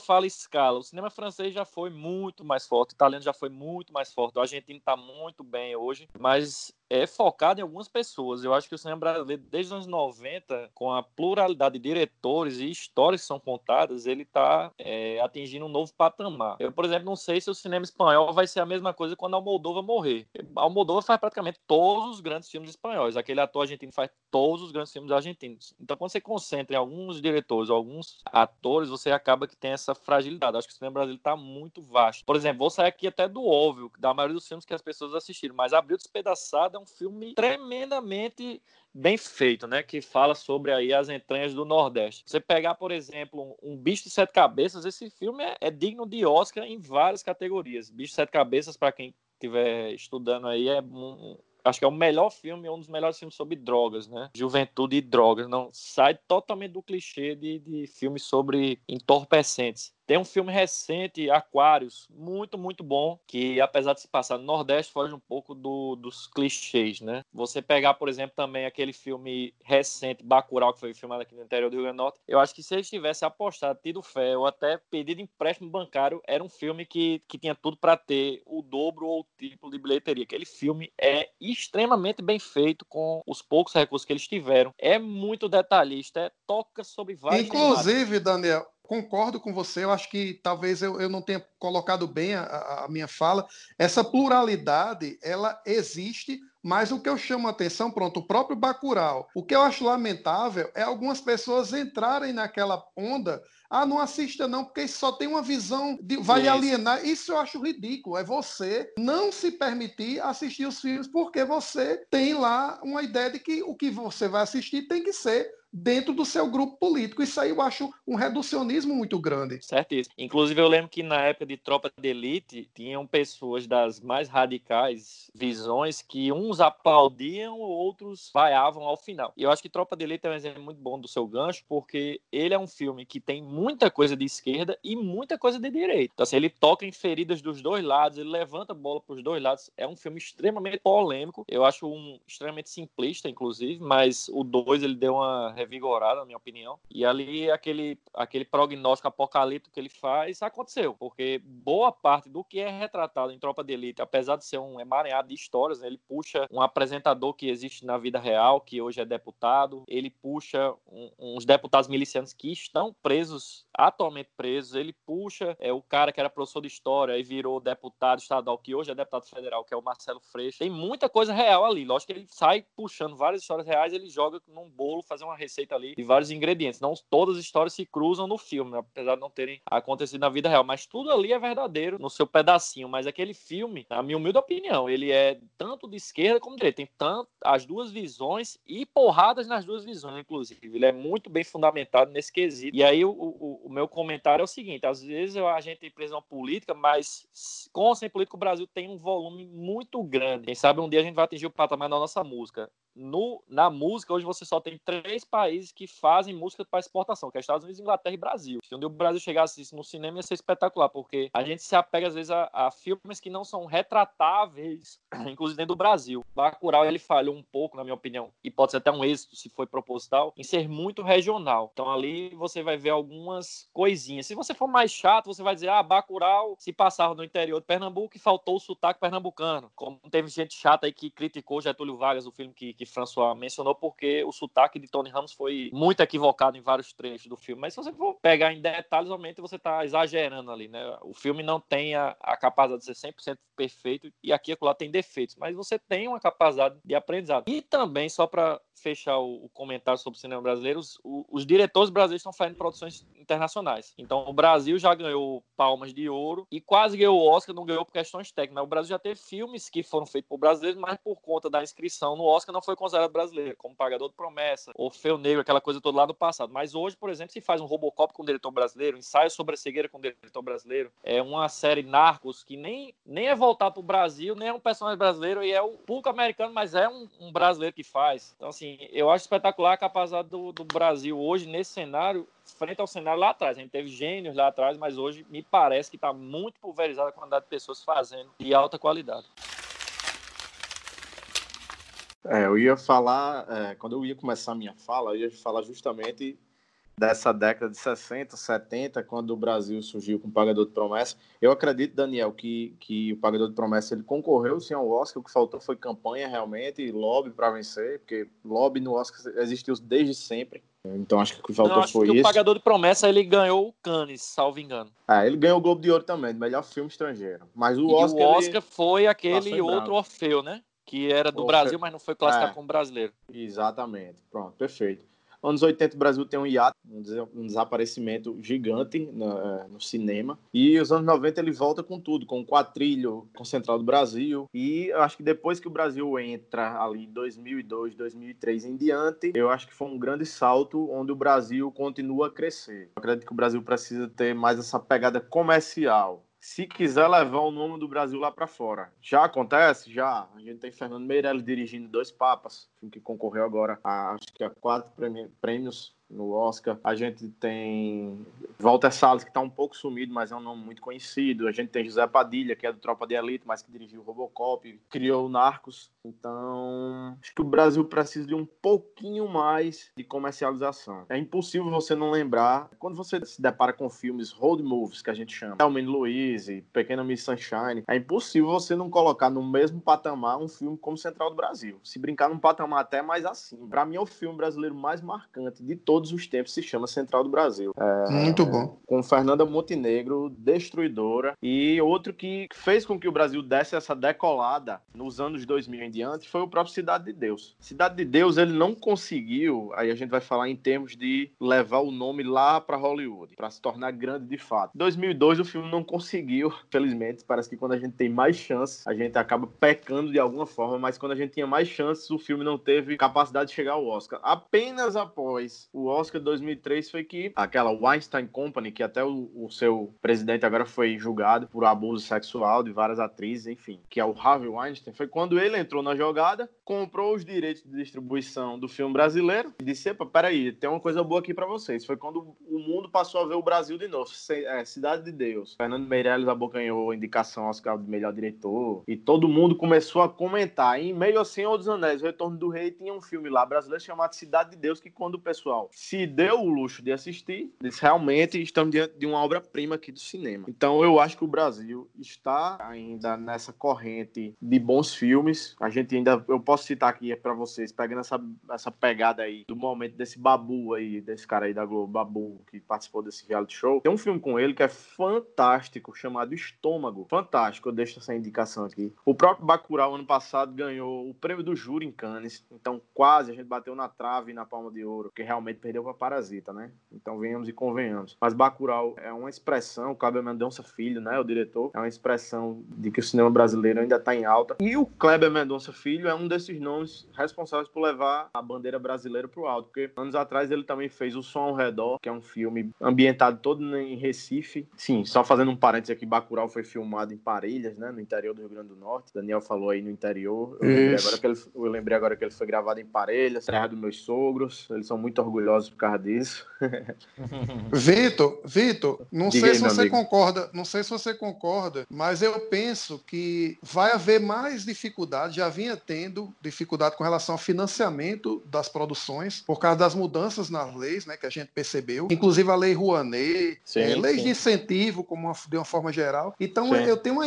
falo escala? O cinema francês já foi muito mais forte, o italiano já foi muito mais forte, o argentino está muito bem hoje, mas é focado em algumas pessoas. Eu acho que o cinema brasileiro, desde os anos 90, com a pluralidade de diretores e histórias que são contadas, ele está é, atingindo um novo patamar. Eu, por exemplo, não sei se o cinema espanhol vai ser a mesma coisa quando a Moldova morrer. A Moldova faz praticamente todos os grandes filmes espanhóis. Aquele ator argentino faz todos os grandes filmes argentinos. Então, quando você concentra em alguns diretores, alguns atores, você acaba que tem essa fragilidade. Acho que o cinema brasileiro está muito vasto. Por exemplo, vou sair aqui até do óbvio, da maioria dos filmes que as pessoas assistiram, mas Abril Despedaçado é um filme tremendamente bem feito, né? Que fala sobre aí as entranhas do Nordeste. Você pegar, por exemplo, um Bicho de Sete Cabeças, esse filme é, é digno de Oscar em várias categorias. Bicho de Sete Cabeças, para quem estiver estudando aí, é um, acho que é o melhor filme, um dos melhores filmes sobre drogas, né? Juventude e drogas. Não sai totalmente do clichê de, de filmes sobre entorpecentes. Tem um filme recente, Aquários, muito, muito bom, que apesar de se passar no Nordeste, foge um pouco do, dos clichês, né? Você pegar, por exemplo, também aquele filme recente, Bacurau, que foi filmado aqui no interior do Rio Grande do Norte, eu acho que se eles tivessem apostado, tido fé, ou até pedido empréstimo bancário, era um filme que, que tinha tudo para ter o dobro ou o triplo de bilheteria. Aquele filme é extremamente bem feito, com os poucos recursos que eles tiveram. É muito detalhista, é, toca sobre vários... Inclusive, Daniel, concordo com você, eu acho que talvez eu, eu não tenha colocado bem a, a, minha fala. Essa pluralidade, ela existe, mas o que eu chamo a atenção, pronto, o próprio Bacurau. O que eu acho lamentável é algumas pessoas entrarem naquela onda ah, não assista não, porque só tem uma visão, de, vai Isso. alienar. Isso eu acho ridículo. É você não se permitir assistir os filmes porque você tem lá uma ideia de que o que você vai assistir tem que ser dentro do seu grupo político. Isso aí eu acho um reducionismo muito grande. Certíssimo. Inclusive, eu lembro que na época de Tropa de Elite, tinham pessoas das mais radicais visões que uns aplaudiam, outros vaiavam ao final. E eu acho que Tropa de Elite é um exemplo muito bom do seu gancho, porque ele é um filme que tem muita coisa de esquerda e muita coisa de direita. Então, assim, ele toca em feridas dos dois lados, ele levanta a bola para os dois lados. É um filme extremamente polêmico. Eu acho um extremamente simplista, inclusive, mas o dois ele deu uma revigorada, na minha opinião. E ali aquele, aquele prognóstico apocalíptico que ele faz aconteceu, porque boa parte do que é retratado em Tropa de Elite, apesar de ser um emaranhado de histórias, né, ele puxa um apresentador que existe na vida real, que hoje é deputado, ele puxa um, uns deputados milicianos que estão presos, atualmente presos, ele puxa é, o cara que era professor de história e virou deputado estadual, que hoje é deputado federal, que é o Marcelo Freixo. Tem muita coisa real ali. Lógico que ele sai puxando várias histórias reais, ele joga num bolo, fazer uma receita receita ali de vários ingredientes. Não todas as histórias se cruzam no filme, né? apesar de não terem acontecido na vida real, mas tudo ali é verdadeiro no seu pedacinho. Mas aquele filme, na minha humilde opinião, ele é tanto de esquerda como de direita, tem tanto as duas visões e porradas nas duas visões, inclusive. Ele é muito bem fundamentado nesse quesito. E aí o, o, o meu comentário é o seguinte: às vezes a gente tem prisão política, mas com ou sem política o Brasil tem um volume muito grande. Quem sabe um dia a gente vai atingir o patamar da nossa música no, na música, hoje você só tem três países que fazem música para exportação, que é Estados Unidos, Inglaterra e Brasil. Se o Brasil chegasse no cinema, ia ser espetacular, porque a gente se apega, às vezes, a, a filmes que não são retratáveis, inclusive dentro do Brasil. Bacurau, ele falhou um pouco, na minha opinião, e pode ser até um êxito, se foi proposital, em ser muito regional. Então, ali você vai ver algumas coisinhas. Se você for mais chato, você vai dizer, ah, Bacurau se passava no interior de Pernambuco e faltou o sotaque pernambucano. Como teve gente chata aí que criticou Getúlio Vargas, o filme que que François mencionou, porque o sotaque de Tony Ramos foi muito equivocado em vários trechos do filme. Mas se você for pegar em detalhes, realmente você está exagerando ali, né? O filme não tem a, a capacidade de ser 100% perfeito e aqui e acolá tem defeitos, mas você tem uma capacidade de aprendizado. E também, só para fechar o, o, comentário sobre o cinema brasileiro, os, os diretores brasileiros estão fazendo produções internacionais. Então, o Brasil já ganhou Palmas de Ouro e quase ganhou o Oscar, não ganhou por questões técnicas. O Brasil já teve filmes que foram feitos por brasileiros, mas por conta da inscrição no Oscar não foi considerado brasileiro, como Pagador de Promessa, Orfeu Negro, aquela coisa toda lá no passado. Mas hoje, por exemplo, se faz um Robocop com diretor brasileiro, ensaio sobre a cegueira com diretor brasileiro, é uma série Narcos que nem, nem é voltado para o Brasil, nem é um personagem brasileiro e é o público americano, mas é um, um brasileiro que faz. Então, assim, eu acho espetacular a capacidade do, do Brasil hoje nesse cenário frente ao cenário lá atrás. A gente teve gênios lá atrás, mas hoje me parece que está muito pulverizada a quantidade de pessoas fazendo de alta qualidade. É, eu ia falar, é, quando eu ia começar a minha fala, eu ia falar justamente dessa década de 60, 70, quando o Brasil surgiu com o Pagador de Promessa. Eu acredito, Daniel, que, que o Pagador de Promessa ele concorreu sim ao Oscar, o que faltou foi campanha realmente, lobby para vencer, porque lobby no Oscar existiu desde sempre. Então acho que o que faltou Não, foi isso. O Pagador de Promessa ele ganhou o Cannes, salvo engano. É, ele ganhou o Globo de Ouro também, melhor filme estrangeiro. Mas o e Oscar, o Oscar foi aquele outro Orfeu, né? Que era do Brasil, mas não foi classificado é, como brasileiro. Exatamente. Pronto, perfeito. Anos 80 o Brasil tem um hiato, um desaparecimento gigante no, é, no, cinema. E os anos 90 ele volta com tudo, com o Quatrilho, com Central do Brasil. E eu acho que depois que o Brasil entra ali em 2002, 2003 em diante, eu acho que foi um grande salto onde o Brasil continua a crescer. Eu acredito que o Brasil precisa ter mais essa pegada comercial se quiser levar o nome do Brasil lá para fora. Já acontece? Já. A gente tem Fernando Meirelles dirigindo Dois Papas, que concorreu agora a, acho que a quatro prêmios no Oscar. A gente tem Walter Salles, que está um pouco sumido, mas é um nome muito conhecido. A gente tem José Padilha, que é do Tropa de Elite, mas que dirigiu Robocop, criou Narcos. Então, acho que o Brasil precisa de um pouquinho mais de comercialização. É impossível você não lembrar, quando você se depara com filmes road movies, que a gente chama, Thelma Louise, Pequena Miss Sunshine, é impossível você não colocar no mesmo patamar um filme como Central do Brasil. Se brincar num patamar até mais assim. Para mim é o filme brasileiro mais marcante de todos os tempos, se chama Central do Brasil. É, Muito bom. Com Fernanda Montenegro, destruidora, e outro que fez com que o Brasil desse essa decolada nos anos 2000 em diante foi o próprio Cidade de Deus. Cidade de Deus, ele não conseguiu, aí a gente vai falar em termos de levar o nome lá para Hollywood, para se tornar grande de fato. Em 2002 o filme não conseguiu, felizmente, parece que quando a gente tem mais chances, a gente acaba pecando de alguma forma, mas quando a gente tinha mais chances, o filme não teve capacidade de chegar ao Oscar. Apenas após o Oscar de 2003 foi que aquela Weinstein Company, que até o, o, seu presidente agora foi julgado por abuso sexual de várias atrizes, enfim, que é o Harvey Weinstein, foi quando ele entrou na jogada, comprou os direitos de distribuição do filme brasileiro e disse: Epa, peraí, tem uma coisa boa aqui para vocês. Foi quando o mundo passou a ver o Brasil de novo. É, Cidade de Deus. Fernando Meirelles abocanhou indicação Oscar de melhor diretor e todo mundo começou a comentar. Em meio a Senhor dos Anéis, o Retorno do Rei tinha um filme lá brasileiro chamado Cidade de Deus, que quando o pessoal se deu o luxo de assistir, disse realmente estamos diante de uma obra-prima aqui do cinema. Então eu acho que o Brasil está ainda nessa corrente de bons filmes. A gente ainda, eu posso citar aqui para vocês, pegando essa, essa pegada aí do momento desse Babu aí, desse cara aí da Globo, Babu, que participou desse reality show. Tem um filme com ele que é fantástico, chamado Estômago. Fantástico, eu deixo essa indicação aqui. O próprio Bacurau, ano passado, ganhou o prêmio do júri em Cannes. Então quase a gente bateu na trave e na palma de ouro, que realmente perdeu para Parasita, né? Então venhamos e convenhamos. Mas Bacurau é uma expressão, o Kleber Mendonça Filho, né, o diretor, é uma expressão de que o cinema brasileiro ainda está em alta. E o Kleber Mendonça Filho é um desses nomes responsáveis por levar a bandeira brasileira para o alto, porque anos atrás ele também fez O Som ao Redor, que é um filme ambientado todo em Recife. Sim, só fazendo um parênteses aqui, Bacurau foi filmado em Parelhas, né, no interior do Rio Grande do Norte. Daniel falou aí no interior. Eu lembrei, agora que ele, eu lembrei agora que ele foi gravado em Parelhas, terra dos meus sogros. Eles são muito orgulhosos por causa disso. Vitor, Vitor, não Diga sei aí, se você amigo. concorda, não sei se você concorda, mas eu penso que vai haver mais dificuldade, já vinha tendo dificuldade com relação ao financiamento das produções, por causa das mudanças nas leis, né, que a gente percebeu, inclusive a lei Rouanet, sim, é, leis sim. de incentivo, como uma, de uma forma geral. Então eu tenho, uma,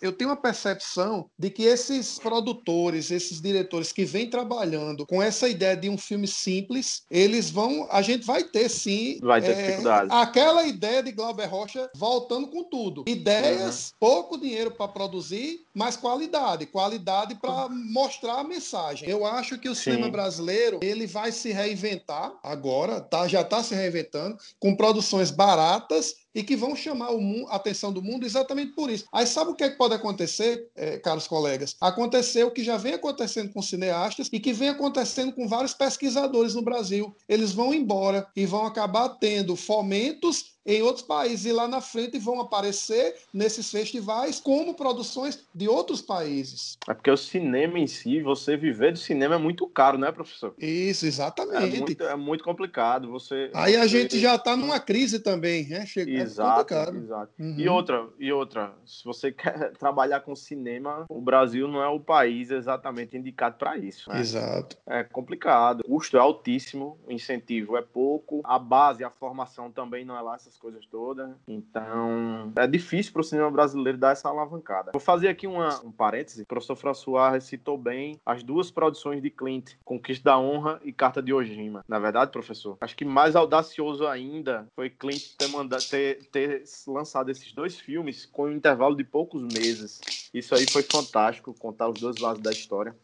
eu tenho uma percepção de que esses produtores, esses diretores que vêm trabalhando com essa ideia de um filme simples, eles vão, a gente vai ter sim. Vai ter é, dificuldade. Aquela ideia de Glauber Rocha voltando com tudo. Ideias, uhum. pouco dinheiro para produzir, mas qualidade. Qualidade para mostrar a mensagem. Eu acho que o sim. cinema brasileiro ele vai se reinventar agora, tá? já está se reinventando, com produções baratas e que vão chamar a atenção do mundo exatamente por isso. Aí sabe o que, é que pode acontecer, é, caros colegas? Aconteceu o que já vem acontecendo com cineastas e que vem acontecendo com vários pesquisadores no Brasil. Eles vão embora e vão acabar tendo fomentos em outros países e lá na frente vão aparecer nesses festivais como produções de outros países. É porque o cinema em si, você viver do cinema é muito caro, né, professor? Isso, exatamente. É muito, é muito complicado. Você, Aí a gente já está numa crise também, né? Chega, é exato, é exato. Uhum. E outra, e outra, se você quer trabalhar com cinema, o Brasil não é o país exatamente indicado para isso. Né? Exato. É complicado. O custo é altíssimo, o incentivo é pouco, a base, a formação também não é lá essas essas coisas todas. Então, é difícil para o cinema brasileiro dar essa alavancada. Vou fazer aqui uma, um parêntese. O professor François citou bem as duas produções de Clint, Conquista da Honra e Carta de Ojima. Na verdade, professor, acho que mais audacioso ainda foi Clint ter, mandado, ter, ter lançado esses dois filmes com um intervalo de poucos meses. Isso aí foi fantástico, contar os dois lados da história.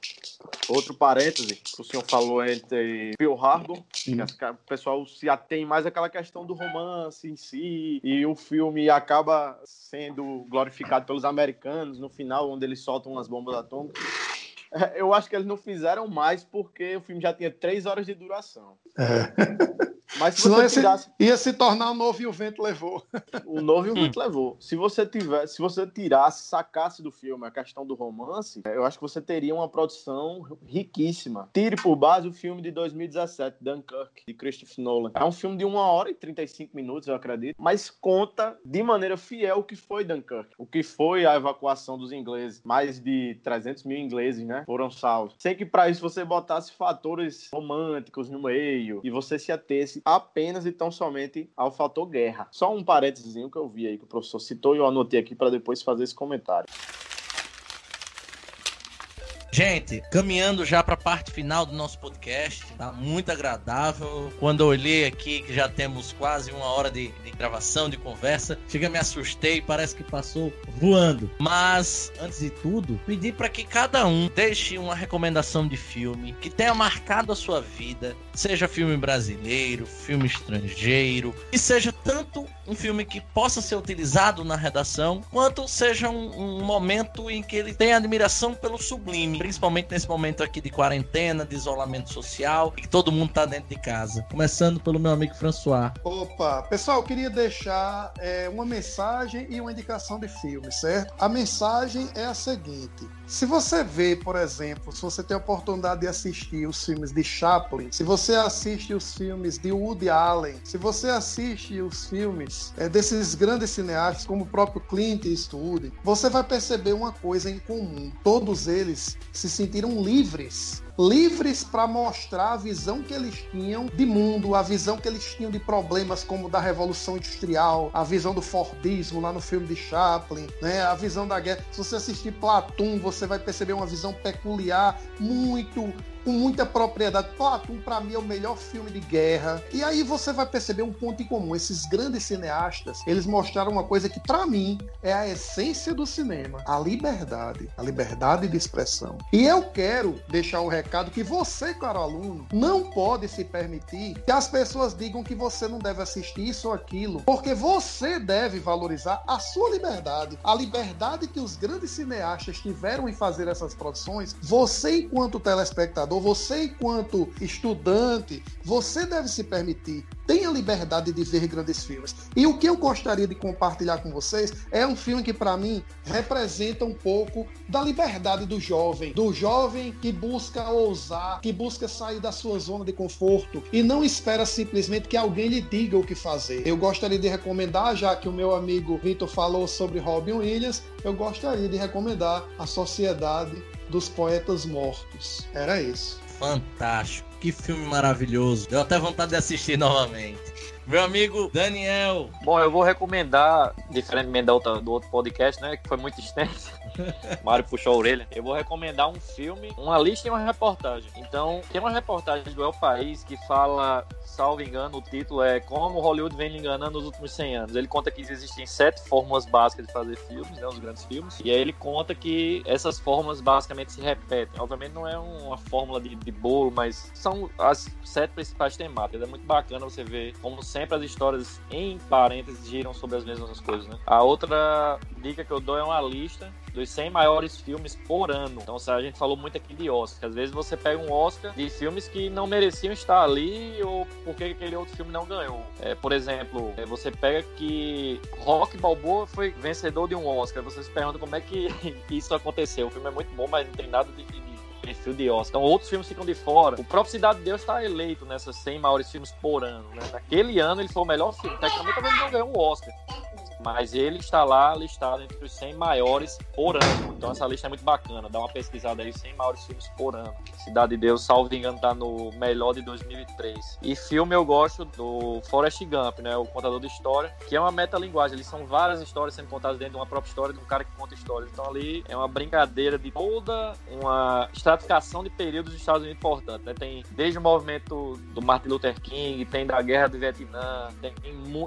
Outro parêntese, que o senhor falou entre Pearl Harbor, que o pessoal se atém mais àquela questão do romance em si, e o filme acaba sendo glorificado pelos americanos no final, onde eles soltam umas bombas atômicas. É, eu acho que eles não fizeram mais porque o filme já tinha três horas de duração. É. Mas se você tirasse... ia se tornar o novo e o vento levou. O novo e o vento hum. levou. Se você tivesse, se você tirasse, sacasse do filme a questão do romance, eu acho que você teria uma produção riquíssima. Tire por base o filme de 2017, Dunkirk, de Christopher Nolan. É um filme de uma hora e 35 minutos, eu acredito, mas conta de maneira fiel o que foi Dunkirk, o que foi a evacuação dos ingleses. Mais de 300 mil ingleses, né, foram salvos. Sem que para isso você botasse fatores românticos no meio e você se atesse apenas e tão somente ao fator guerra. Só um parênteses que eu vi aí que o professor citou e eu anotei aqui para depois fazer esse comentário. Gente, caminhando já para a parte final do nosso podcast, tá muito agradável. Quando eu olhei aqui que já temos quase uma hora de, de gravação, de conversa, chega me assustei, parece que passou voando. Mas antes de tudo, pedi para que cada um deixe uma recomendação de filme que tenha marcado a sua vida, seja filme brasileiro, filme estrangeiro, e seja tanto um filme que possa ser utilizado na redação, quanto seja um, um momento em que ele tenha admiração pelo sublime principalmente nesse momento aqui de quarentena, de isolamento social, que todo mundo tá dentro de casa. Começando pelo meu amigo François. Opa, pessoal, queria deixar é, uma mensagem e uma indicação de filme, certo? A mensagem é a seguinte: se você vê, por exemplo, se você tem a oportunidade de assistir os filmes de Chaplin, se você assiste os filmes de Woody Allen, se você assiste os filmes é, desses grandes cineastas, como o próprio Clint Eastwood, você vai perceber uma coisa em comum. Todos eles se sentiram livres livres para mostrar a visão que eles tinham de mundo, a visão que eles tinham de problemas como da Revolução Industrial, a visão do Fordismo lá no filme de Chaplin, né? a visão da guerra. Se você assistir Platum, você vai perceber uma visão peculiar, muito com muita propriedade. Platum, para mim, é o melhor filme de guerra. E aí você vai perceber um ponto em comum. Esses grandes cineastas, eles mostraram uma coisa que, para mim, é a essência do cinema: a liberdade. A liberdade de expressão. E eu quero deixar o um recado que você, caro aluno, não pode se permitir que as pessoas digam que você não deve assistir isso ou aquilo, porque você deve valorizar a sua liberdade. A liberdade que os grandes cineastas tiveram em fazer essas produções, você, enquanto telespectador, você enquanto estudante, você deve se permitir. Tenha liberdade de ver grandes filmes. E o que eu gostaria de compartilhar com vocês é um filme que para mim representa um pouco da liberdade do jovem, do jovem que busca ousar, que busca sair da sua zona de conforto e não espera simplesmente que alguém lhe diga o que fazer. Eu gostaria de recomendar, já que o meu amigo Vitor falou sobre Robin Williams, eu gostaria de recomendar A Sociedade dos Poetas Mortos. Era isso. Fantástico. Que filme maravilhoso. Deu até vontade de assistir novamente. Meu amigo Daniel. Bom, eu vou recomendar, diferentemente da outra, do outro podcast, né? Que foi muito extenso. Mário puxou a orelha. Eu vou recomendar um filme, uma lista e uma reportagem. Então, tem uma reportagem do El País que fala, salvo engano, o título é Como Hollywood vem enganando nos últimos 100 anos. Ele conta que existem sete fórmulas básicas de fazer filmes, né? Os grandes filmes. E aí ele conta que essas fórmulas basicamente se repetem. Obviamente não é uma fórmula de, de bolo, mas são as sete principais temáticas. É muito bacana você ver como sempre as histórias em parênteses giram sobre as mesmas coisas, né? A outra dica que eu dou é uma lista dos 100 maiores filmes por ano. Então, a gente falou muito aqui de Oscar. Às vezes você pega um Oscar de filmes que não mereciam estar ali ou porque aquele outro filme não ganhou. É, por exemplo, é, você pega que Rock Balboa foi vencedor de um Oscar. Você se pergunta como é que isso aconteceu. O filme é muito bom, mas não tem nada de, perfil de Oscar. Então outros filmes ficam de fora. O próprio Cidade de Deus está eleito nessas 100 maiores filmes por ano. Né? Naquele ano ele foi o melhor filme. Tecnicamente também não ganhou um Oscar mas ele está lá listado entre os 100 maiores por ano. Então essa lista é muito bacana, dá uma pesquisada aí, 100 maiores filmes por ano. Cidade de Deus, salvo engano, tá no melhor de 2003. E filme eu gosto do Forrest Gump, né, o contador de história, que é uma metalinguagem, eles são várias histórias sendo contadas dentro de uma própria história de um cara que conta histórias. Então ali é uma brincadeira de toda uma estratificação de períodos dos Estados Unidos importante, né? Tem desde o movimento do Martin Luther King, tem da Guerra do Vietnã, tem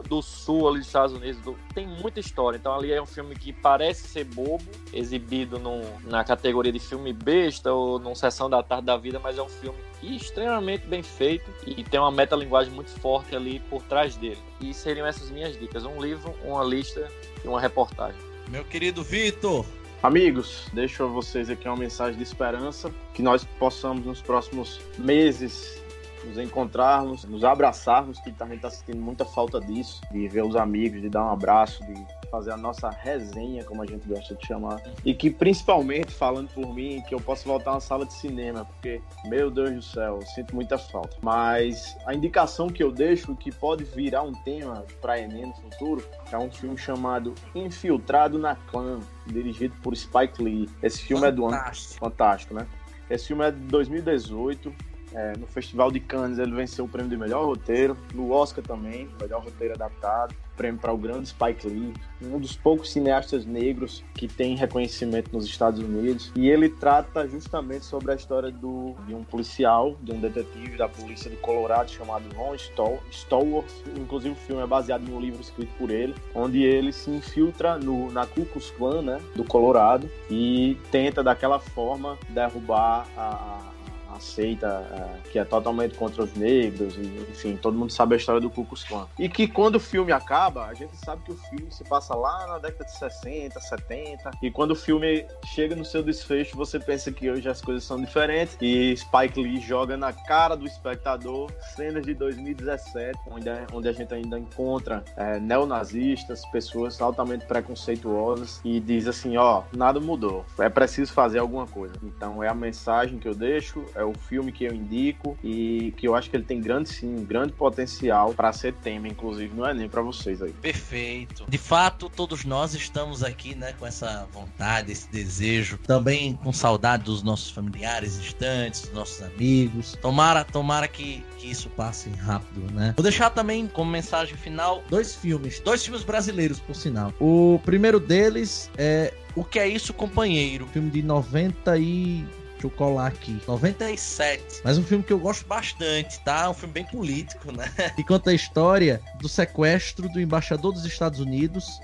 do sul ali dos Estados Unidos, do, tem tem muita história. Então ali é um filme que parece ser bobo, exibido no, na categoria de filme besta ou numa sessão da tarde da vida, mas é um filme extremamente bem feito e tem uma metalinguagem muito forte ali por trás dele. E seriam essas minhas dicas: um livro, uma lista e uma reportagem. Meu querido Vitor, Amigos, deixo a vocês aqui uma mensagem de esperança, que nós possamos nos próximos meses nos encontrarmos, nos abraçarmos, que também está sentindo muita falta disso, de ver os amigos, de dar um abraço, de fazer a nossa resenha, como a gente gosta de chamar. E que principalmente, falando por mim, que eu possa voltar a uma sala de cinema, porque, meu Deus do céu, eu sinto muita falta. Mas a indicação que eu deixo, que pode virar um tema para Enem no futuro, é um filme chamado Infiltrado na Clã, dirigido por Spike Lee. Esse filme Fantástico. é do ano. Fantástico, né? Esse filme é de 2018 é, no Festival de Cannes ele venceu o prêmio de melhor roteiro, no Oscar também, melhor roteiro adaptado, prêmio para o grande Spike Lee, um dos poucos cineastas negros que tem reconhecimento nos Estados Unidos. E ele trata justamente sobre a história do, de um policial, de um detetive da polícia do Colorado chamado Ron Stallworth. Inclusive o filme é baseado em um livro escrito por ele, onde ele se infiltra no, na Ku Klux Klan, né, do Colorado, e tenta daquela forma derrubar a aceita, é, que é totalmente contra os negros, e, enfim, todo mundo sabe a história do Ku Klux Klan. E que quando o filme acaba, a gente sabe que o filme se passa lá na década de 60, 70, e quando o filme chega no seu desfecho, você pensa que hoje as coisas são diferentes, e Spike Lee joga na cara do espectador cenas de 2017, onde, onde a gente ainda encontra é, neonazistas, pessoas altamente preconceituosas, e diz assim, ó, nada mudou, é preciso fazer alguma coisa. Então é a mensagem que eu deixo, é é o filme que eu indico e que eu acho que ele tem grande sim, grande potencial para ser tema, inclusive não é nem para vocês aí. Perfeito. De fato, todos nós estamos aqui, né, com essa vontade, esse desejo, também com saudade dos nossos familiares distantes, dos nossos amigos. Tomara, tomara que, que isso passe rápido, né? Vou deixar também como mensagem final dois filmes, dois filmes brasileiros, por sinal. O primeiro deles é O que é isso, companheiro? Filme de 90 e Deixa eu colar aqui. 97. Mas um filme que eu gosto bastante, tá? Um filme bem político, né? E conta a história do sequestro do embaixador dos Estados Unidos,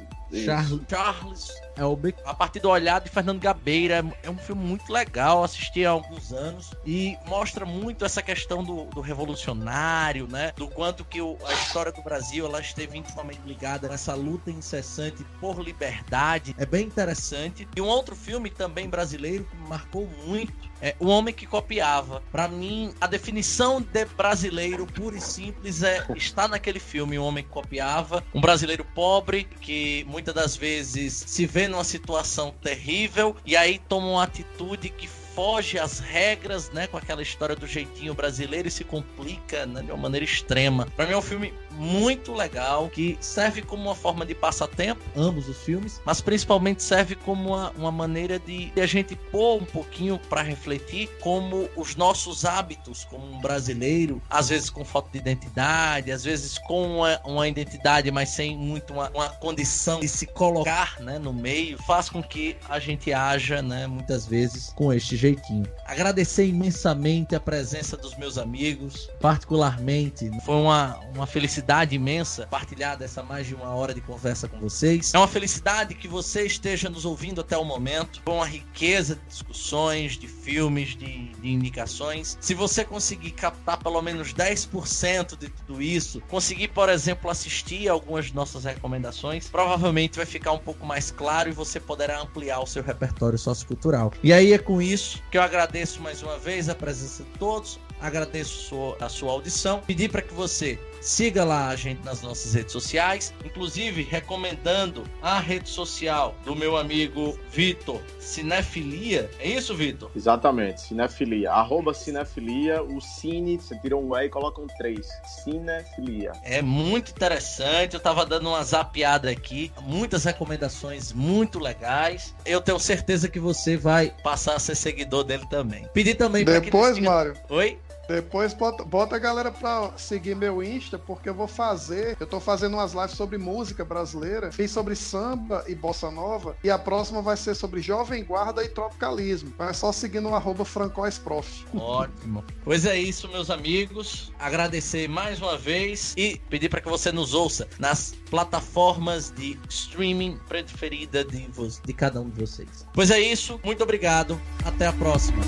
Charles, Charles Elbeck, a partir do olhar de Fernando Gabeira. É um filme muito legal, assisti há alguns anos e mostra muito essa questão do, do revolucionário, né? Do quanto que o, a história do Brasil ela esteve intimamente ligada nessa luta incessante por liberdade. É bem interessante. E um outro filme também brasileiro que marcou muito é o homem que copiava. Para mim, a definição de brasileiro puro e simples é estar naquele filme, o homem que copiava, um brasileiro pobre que muitas das vezes se vê numa situação terrível e aí toma uma atitude que foge às regras, né, com aquela história do jeitinho brasileiro e se complica né, de uma maneira extrema. Para mim é um filme muito legal que serve como uma forma de passatempo, ambos os filmes, mas principalmente serve como uma, uma maneira de, de, a gente pôr um pouquinho para refletir como os nossos hábitos como um brasileiro, às vezes com falta de identidade, às vezes com uma, uma identidade, mas sem muito uma, uma condição de se colocar né, no meio, faz com que a gente haja né, muitas vezes com este jeitinho. Agradecer imensamente a presença dos meus amigos, particularmente. Foi uma, uma felicidade imensa partilhar dessa mais de uma hora de conversa com vocês. É uma felicidade que você esteja nos ouvindo até o momento. Foi uma riqueza de discussões, de filmes, de, de indicações. Se você conseguir captar pelo menos 10% de tudo isso, conseguir, por exemplo, assistir algumas de nossas recomendações, provavelmente vai ficar um pouco mais claro e você poderá ampliar o seu repertório sociocultural. E aí é com isso que eu agradeço mais uma vez a presença de todos, agradeço a sua audição, pedir para que você siga lá a gente nas nossas redes sociais, inclusive recomendando a rede social do meu amigo Vitor, Cinefilia. É isso, Vitor? Exatamente, Cinefilia. Arroba Cinefilia, o Cine, você tira um E e coloca um 3. Cinefilia. É muito interessante, eu tava dando uma zapiada aqui, muitas recomendações muito legais. Eu tenho certeza que você vai passar a ser seguidor dele também. Pedir também para Depois, siga... Mário. Oi? Depois bota, bota, a galera pra seguir meu Insta, porque eu vou fazer. Eu tô fazendo umas lives sobre música brasileira. Fiz sobre samba e bossa nova. E a próxima vai ser sobre Jovem Guarda e Tropicalismo. É só seguir no arroba Francoisprof. Ótimo. Pois é isso, meus amigos. Agradecer mais uma vez e pedir para que você nos ouça nas plataformas de streaming preferida de, de cada um de vocês. Pois é isso. Muito obrigado. Até a próxima.